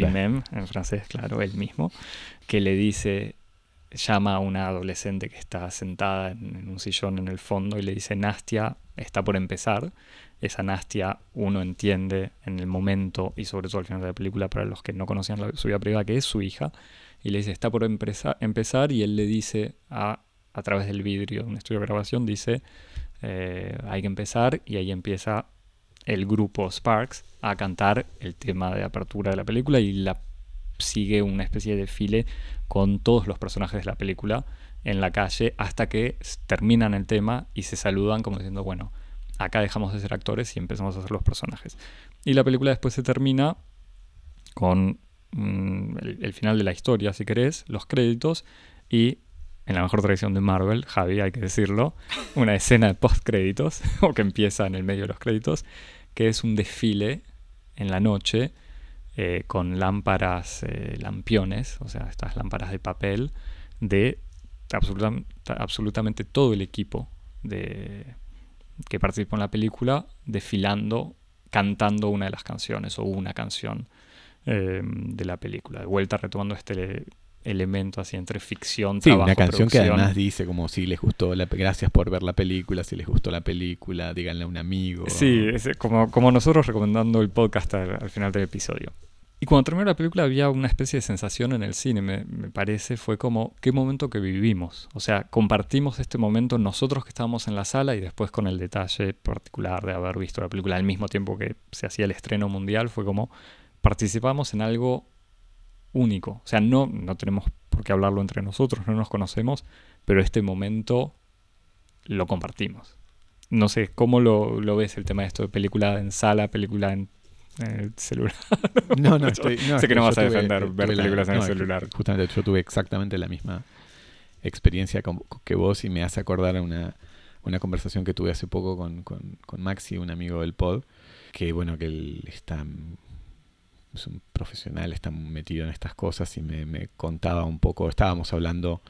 Lui-même, en francés, claro, él mismo, que le dice, llama a una adolescente que está sentada en, un sillón en el fondo y le dice, Nastia está por empezar esa Nastia uno entiende en el momento y sobre todo al final de la película para los que no conocían la, su vida privada que es su hija y le dice está por empezar y él le dice a, a través del vidrio de un estudio de grabación dice eh, hay que empezar y ahí empieza el grupo Sparks a cantar el tema de apertura de la película y la sigue una especie de desfile con todos los personajes de la película en la calle hasta que terminan el tema y se saludan como diciendo bueno acá dejamos de ser actores y empezamos a ser los personajes. Y la película después se termina con mm, el, final de la historia, si querés, los créditos y, en la mejor tradición de Marvel, Javi, hay que decirlo, una escena de post-créditos, [LAUGHS] o que empieza en el medio de los créditos, que es un desfile en la noche eh, con lámparas, eh, lampiones, o sea, estas lámparas de papel, de absolutamente todo el equipo de, que participó en la película desfilando, cantando una de las canciones o una canción eh, de la película. De vuelta retomando este elemento así entre ficción, sí, una canción que además dice como si les gustó la gracias por ver la película, si les gustó la película, díganle a un amigo. Sí, es como, como nosotros recomendando el podcast al final del episodio. Y cuando terminó la película había una especie de sensación en el cine, me, parece, fue como, qué momento que vivimos. O sea, compartimos este momento nosotros que estábamos en la sala y después con el detalle particular de haber visto la película al mismo tiempo que se hacía el estreno mundial, fue como, participamos en algo único. O sea, no, no tenemos por qué hablarlo entre nosotros, no nos conocemos, pero este momento lo compartimos. No sé, ¿cómo lo, lo ves el tema de esto de película en sala, película en en el celular. [LAUGHS] No, no, estoy, no, sé que no vas a defender tuve ver la- películas en el no, celular. Justamente yo tuve exactamente la misma experiencia con- que vos y me hace acordar a una, una conversación que tuve hace poco con, con, con Maxi, un amigo del pod, que bueno, que él está es un profesional, está metido en estas cosas y me, me contaba un poco, estábamos hablando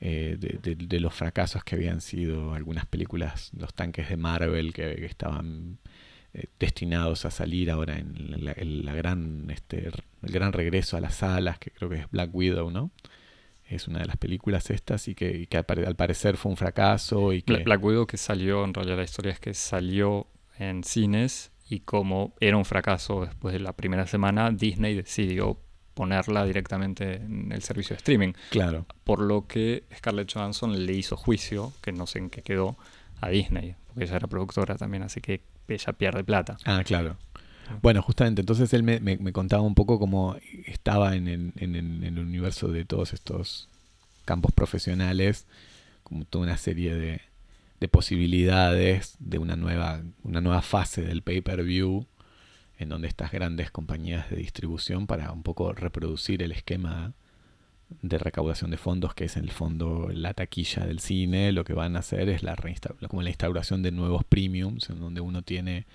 eh, de, los fracasos que habían sido algunas películas, los tanques de Marvel que, que estaban eh, destinados a salir ahora en la, gran este el gran regreso a las salas que creo que es Black Widow no es una de las películas estas y que, que al pare- al parecer fue un fracaso y que Bla- Black Widow que salió, en realidad la historia es que salió en cines y como era un fracaso después de la primera semana, Disney decidió ponerla directamente en el servicio de streaming. claro Por lo que Scarlett Johansson le hizo juicio, que no sé en qué quedó, a Disney, porque ella era productora también, así que ella pierde plata. ah claro bueno justamente entonces él me, me- me contaba un poco cómo estaba en el, en el- en el universo de todos estos campos profesionales como toda una serie de, de posibilidades de una nueva, una nueva fase del pay-per-view en donde estas grandes compañías de distribución para un poco reproducir el esquema de recaudación de fondos que es en el fondo la taquilla del cine, lo que van a hacer es la como la instauración de nuevos premiums en donde uno tiene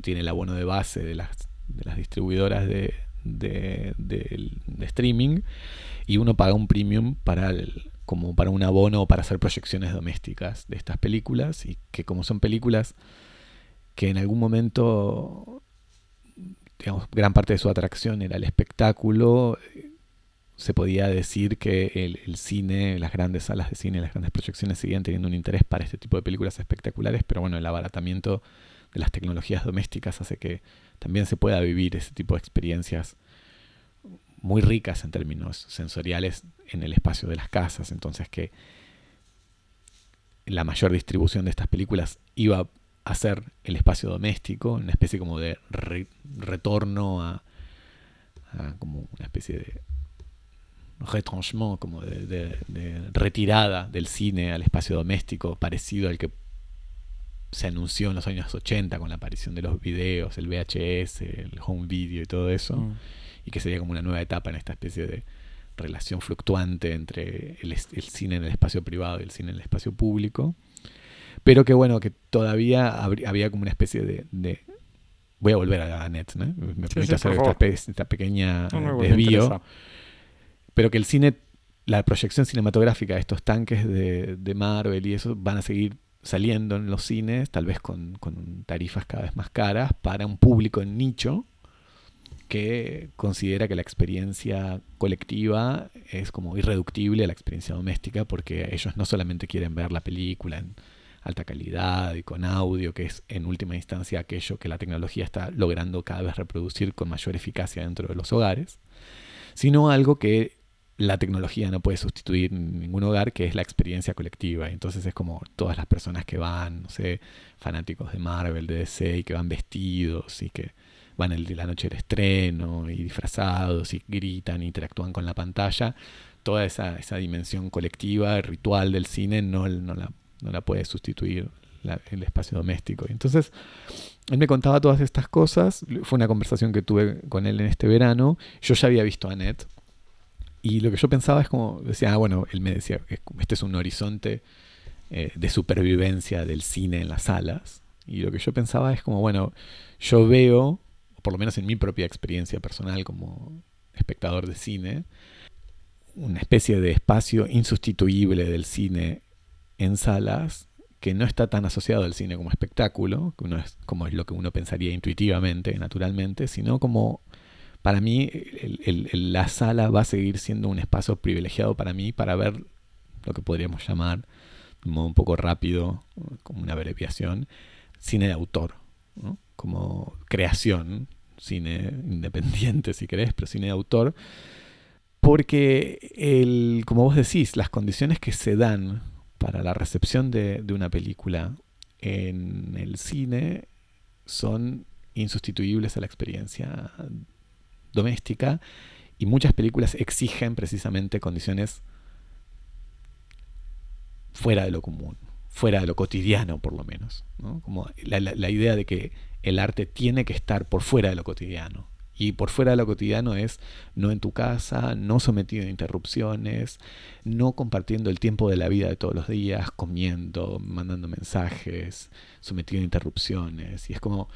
tiene el abono de base de las, de las distribuidoras de, de, de streaming y uno paga un premium para el- como para un abono o para hacer proyecciones domésticas de estas películas y que como son películas que en algún momento digamos gran parte de su atracción era el espectáculo se podía decir que el, el cine, las grandes salas de cine, las grandes proyecciones seguían teniendo un interés para este tipo de películas espectaculares, pero bueno, el abaratamiento de las tecnologías domésticas hace que también se pueda vivir ese tipo de experiencias muy ricas en términos sensoriales en el espacio de las casas. Entonces que la mayor distribución de estas películas iba a ser el espacio doméstico, una especie como de re- retorno a, como una especie de retranchement, como de retirada del cine al espacio doméstico, parecido al que se anunció en los años 80 con la aparición de los videos, el VHS, el home video y todo eso, Mm. Y que sería como una nueva etapa en esta especie de relación fluctuante entre el, cine en el espacio privado y el cine en el espacio público, pero que bueno, que todavía había como una especie de... de- voy a volver a la net, ¿no? Me Sí, permite sí, hacer esta, pequeña No, desvío. pero que el cine, la proyección cinematográfica de estos tanques de, de Marvel y eso van a seguir saliendo en los cines, tal vez con, con tarifas cada vez más caras, para un público en nicho que considera que la experiencia colectiva es como irreductible a la experiencia doméstica, porque ellos no solamente quieren ver la película en alta calidad y con audio, que es en última instancia aquello que la tecnología está logrando cada vez reproducir con mayor eficacia dentro de los hogares, sino algo que la tecnología no puede sustituir en ningún hogar, que es la experiencia colectiva. Entonces es como todas las personas que van, no sé, fanáticos de Marvel, de DC, y que van vestidos y que van el la noche del estreno y disfrazados y gritan, interactúan con la pantalla. Toda esa, esa dimensión colectiva, ritual del cine, no, no, la, no la puede sustituir la- el espacio doméstico. Y entonces, él me contaba todas estas cosas. Fue una conversación que tuve con él en este verano. Yo ya había visto a Annette. Y lo que yo pensaba es como, decía, ah, bueno, él me decía, este es un horizonte eh, de supervivencia del cine en las salas. Y lo que yo pensaba es como, bueno, yo veo, por lo menos en mi propia experiencia personal como espectador de cine, una especie de espacio insustituible del cine en salas que no está tan asociado al cine como espectáculo, que uno es como es lo que uno pensaría intuitivamente, naturalmente, sino como para mí la sala va a seguir siendo un espacio privilegiado para mí para ver lo que podríamos llamar, de un modo un poco rápido, como una abreviación, cine de autor. Como creación, cine independiente si querés, pero cine de autor, porque el, como vos decís, las condiciones que se dan para la recepción de, de una película en el cine son insustituibles a la experiencia doméstica y muchas películas exigen precisamente condiciones fuera de lo común, fuera de lo cotidiano, por lo menos. Como la, idea de que el arte tiene que estar por fuera de lo cotidiano. Y por fuera de lo cotidiano es no en tu casa, no sometido a interrupciones, no compartiendo el tiempo de la vida de todos los días, comiendo, mandando mensajes, sometido a interrupciones. Y es como,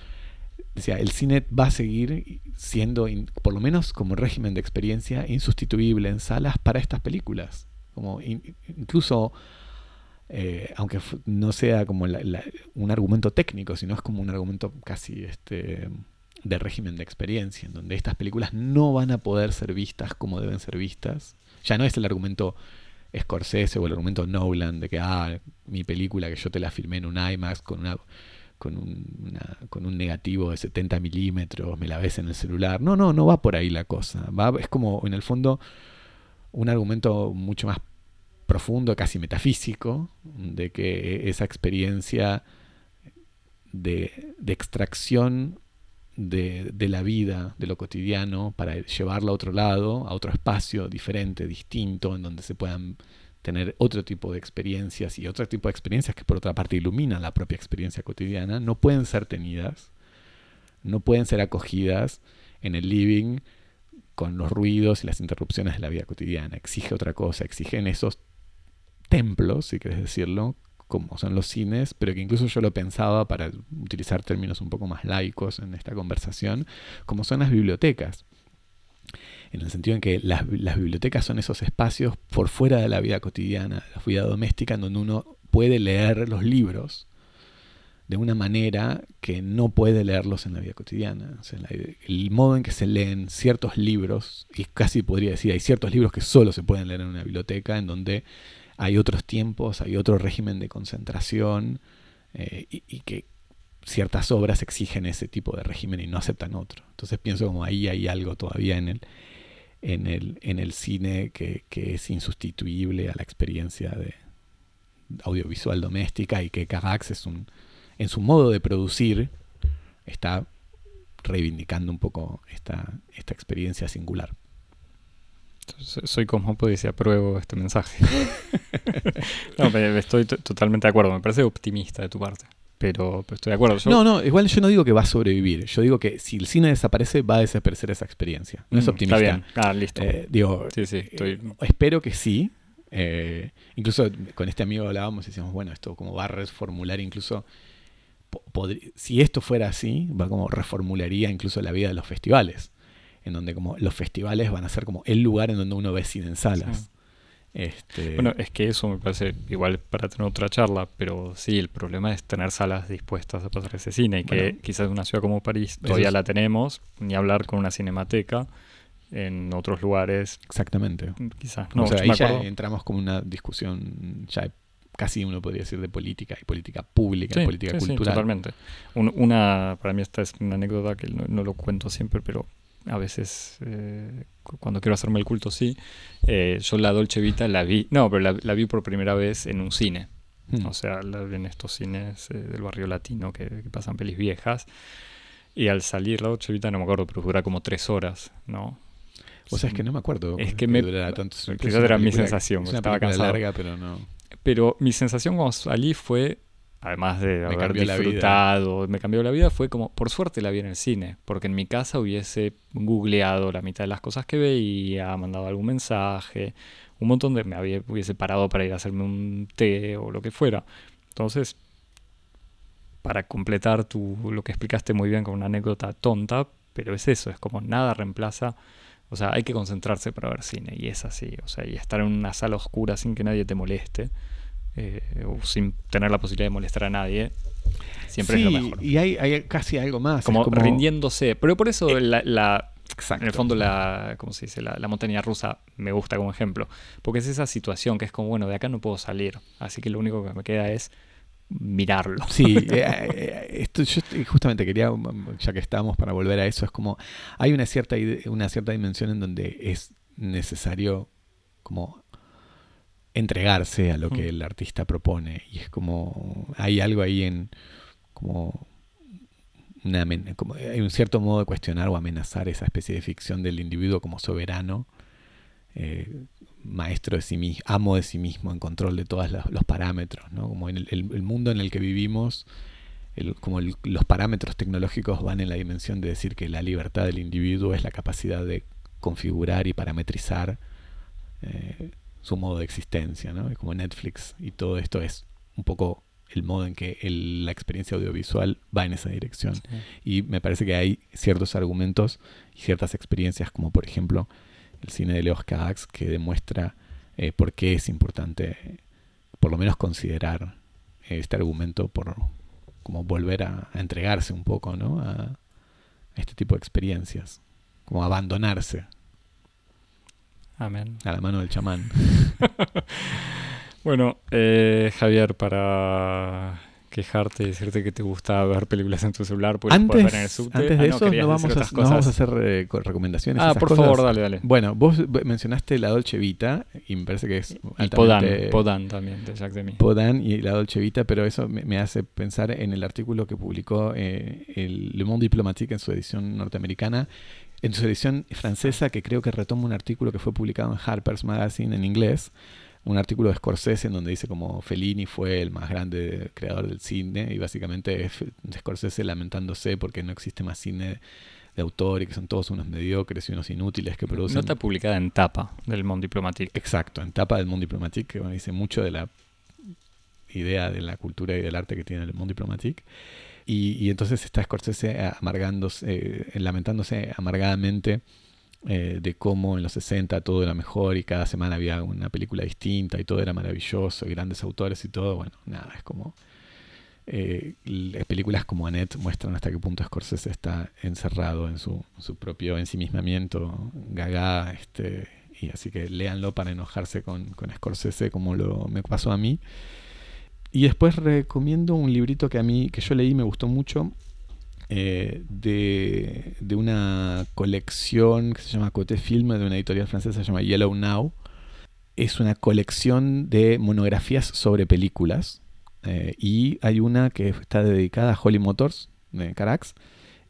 decía, el cine va a seguir siendo, por lo menos como régimen de experiencia, insustituible en salas para estas películas. Como incluso eh, aunque no sea como un argumento técnico, sino es como un argumento casi este, de régimen de experiencia, en donde estas películas no van a poder ser vistas como deben ser vistas. Ya no es el argumento Scorsese o el argumento Nolan de que, ah, mi película que yo te la filmé en un IMAX con una con un, con un negativo de 70 milímetros, me la ves en el celular. No, no, no va por ahí la cosa. Va, es como, en el fondo, un argumento mucho más profundo, casi metafísico, de que esa experiencia de, extracción de, la vida, de lo cotidiano, para llevarla a otro lado, a otro espacio diferente, distinto, en donde se puedan tener otro tipo de experiencias y otro tipo de experiencias que por otra parte iluminan la propia experiencia cotidiana, no pueden ser tenidas, no pueden ser acogidas en el living con los ruidos y las interrupciones de la vida cotidiana. Exige otra cosa, exigen esos templos, si querés decirlo, como son los cines, pero que incluso yo lo pensaba para utilizar términos un poco más laicos en esta conversación, como son las bibliotecas. En el sentido en que las, bibliotecas son esos espacios por fuera de la vida cotidiana, la vida doméstica, en donde uno puede leer los libros de una manera que no puede leerlos en la vida cotidiana. el modo en que se leen ciertos libros, y casi podría decir, hay ciertos libros que solo se pueden leer en una biblioteca, en donde hay otros tiempos, hay otro régimen de concentración eh, y, que ciertas obras exigen ese tipo de régimen y no aceptan otro. Entonces pienso como ahí hay algo todavía en el, en el, en el cine que, es insustituible a la experiencia de audiovisual doméstica y que Carax es un, en su modo de producir está reivindicando un poco esta, esta experiencia singular. Soy cosmópolis y apruebo este mensaje. [LAUGHS] no, estoy totalmente de acuerdo. Me parece optimista de tu parte. Pero, estoy de acuerdo. No, no, igual yo no digo que va a sobrevivir. Yo digo que si el cine desaparece, va a desaparecer esa experiencia. No es mm, optimista. Está bien. Ah, listo. Eh, digo, sí, sí, estoy... Eh, espero que sí. Eh, incluso con este amigo hablábamos y decíamos, bueno, esto como va a reformular incluso. Si esto fuera así, va como reformularía incluso la vida de los festivales en donde como los festivales van a ser como el lugar en donde uno ve cine en salas. Este... Bueno, es que eso me parece igual para tener otra charla, pero sí, el problema es tener salas dispuestas a pasar ese cine, y que quizás en una ciudad como París todavía la tenemos, ni hablar con una cinemateca en otros lugares. Exactamente. Quizás no. O sea, ahí ya entramos como una discusión ya casi uno podría decir de política y política pública y política cultural. Sí, totalmente. una, para mí esta es una anécdota que no, lo cuento siempre, pero a veces eh, cuando quiero hacerme el culto sí. Eh, yo la Dolce Vita la vi, no, pero la, vi por primera vez en un cine. Hmm. O sea, la en estos cines eh, del barrio latino que, pasan pelis viejas. Y al salir la Dolce Vita, no me acuerdo, pero dura como tres horas, ¿no? O sea, es que no me acuerdo. Es que me. Tanto, quizás era mi sensación. estaba cansado. larga, pero no. Pero mi sensación cuando salí fue además de haber disfrutado, me cambió la vida, fue como, por suerte la vi en el cine, porque en mi casa hubiese googleado la mitad de las cosas que veía, mandado algún mensaje, un montón de, me había, hubiese parado para ir a hacerme un té o lo que fuera. Entonces, para completar tu, lo que explicaste muy bien con una anécdota tonta, pero es eso, es como nada reemplaza, o sea, hay que concentrarse para ver cine, y es así, o sea, y estar en una sala oscura sin que nadie te moleste eh, sin tener la posibilidad de molestar a nadie, siempre es lo mejor. Y hay, casi algo más. Como, rindiéndose. Pero por eso eh, la, en el fondo la, ¿cómo se dice? La, montaña rusa me gusta como ejemplo. Porque es esa situación que es como, bueno, de acá no puedo salir. Así que lo único que me queda es mirarlo. Sí, [LAUGHS] eh, esto, yo justamente quería, ya que estamos para volver a eso, es como, hay una cierta, una cierta dimensión en donde es necesario como entregarse a lo que el artista propone. Y es como, hay algo ahí en, como, una, como, hay un cierto modo de cuestionar o amenazar esa especie de ficción del individuo como soberano, eh, maestro de sí mismo, amo de sí mismo, en control de todos los parámetros, ¿no? Como en el, mundo en el que vivimos, como los parámetros tecnológicos van en la dimensión de decir que la libertad del individuo es la capacidad de configurar y parametrizar eh, su modo de existencia, ¿no? Como Netflix y todo esto es un poco el modo en que la experiencia audiovisual va en esa dirección. Y me parece que hay ciertos argumentos y ciertas experiencias, como por ejemplo el cine de Leos Carax, que demuestra eh, por qué es importante, por lo menos considerar este argumento por como volver a, entregarse un poco ¿no? a, este tipo de experiencias, como abandonarse. Amén. A la mano del chamán. [LAUGHS] bueno, eh, Javier, para quejarte y decirte que te gusta ver películas en tu celular, pues antes, ver en el subte. Antes de ah, eso, no, vamos a, vamos a, hacer eh, recomendaciones. Ah, por favor, dale, dale. Bueno, vos mencionaste la Dolce Vita y me parece que es. Y Podan, Podan también, de Jacques Demy. Podan y la Dolce Vita, pero eso me, hace pensar en el artículo que publicó eh, el Le Monde Diplomatique en su edición norteamericana. En su edición francesa, que creo que retoma un artículo que fue publicado en Harper's Magazine en inglés, un artículo de Scorsese en donde dice como Fellini fue el más grande creador del cine y básicamente es Scorsese lamentándose porque no existe más cine de autor y que son todos unos mediocres y unos inútiles que producen. Nota publicada en tapa del Monde Diplomatique. Exacto, en tapa del Monde Diplomatique, que dice mucho de la idea de la cultura y del arte que tiene el Monde Diplomatique. Y, entonces está Scorsese amargándose, eh, lamentándose amargadamente eh, de cómo en los 60 todo era mejor y cada semana había una película distinta y todo era maravilloso y grandes autores y todo. Bueno, nada, es como... Eh, películas como Annette muestran hasta qué punto Scorsese está encerrado en su, su propio ensimismamiento, gaga, este, y así que léanlo para enojarse con, con Scorsese como lo me pasó a mí. Y después recomiendo un librito que a mí, que yo leí, me gustó mucho, eh, de, una colección que se llama Coté Film, de una editorial francesa que se llama Yellow Now. Es una colección de monografías sobre películas. Eh, y hay una que está dedicada a Holly Motors, de Carax,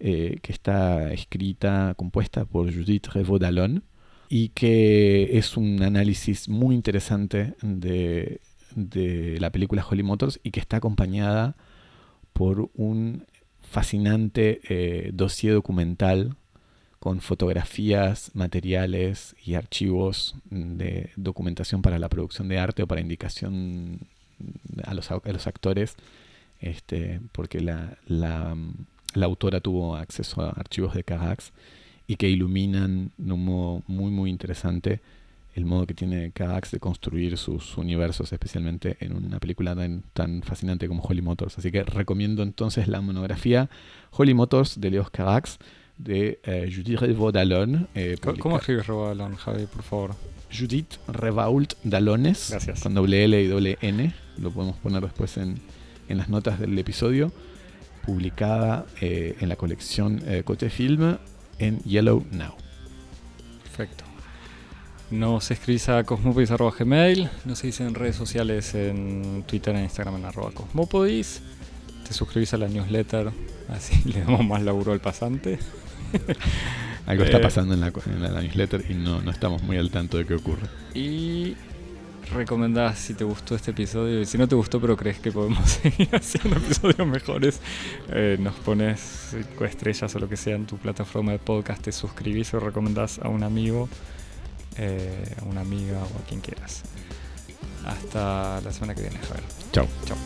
eh, que está escrita, compuesta por Judith Revaud Dallon, y que es un análisis muy interesante de, de la película Holly Motors y que está acompañada por un fascinante eh, dossier documental con fotografías, materiales y archivos de documentación para la producción de arte o para indicación a los, los actores, este, porque la, la, autora tuvo acceso a archivos de Carax y que iluminan de un modo muy muy interesante el modo que tiene Cadax de construir sus universos, especialmente en una película tan, fascinante como Holly Motors. Así que recomiendo entonces la monografía Holly Motors de Leos Carax de eh, Judith Revault Dallon. Eh, ¿Cómo escribes Revault Dallon, Javi, por favor? Judith Revault Dallones, con doble L y doble N. Lo podemos poner después en, las notas del episodio. Publicada eh, en la colección Cote Film en Yellow Now. Perfecto. Nos escribís a cosmopodis.gmail, nos seguís en redes sociales en Twitter e Instagram en arroba cosmopodis. Te suscribís a la newsletter, así [LAUGHS] le damos más laburo al pasante. [LAUGHS] Algo está eh, pasando en la, newsletter y no, no, estamos muy al tanto de qué ocurre. Y recomendás si te gustó este episodio y si no te gustó pero crees que podemos [LAUGHS] seguir haciendo episodios mejores, eh, nos pones estrellas o lo que sea en tu plataforma de podcast, te suscribís o recomendás a un amigo eh, a una amiga o a quien quieras. Hasta la semana que viene, Javier. Chao. Chao.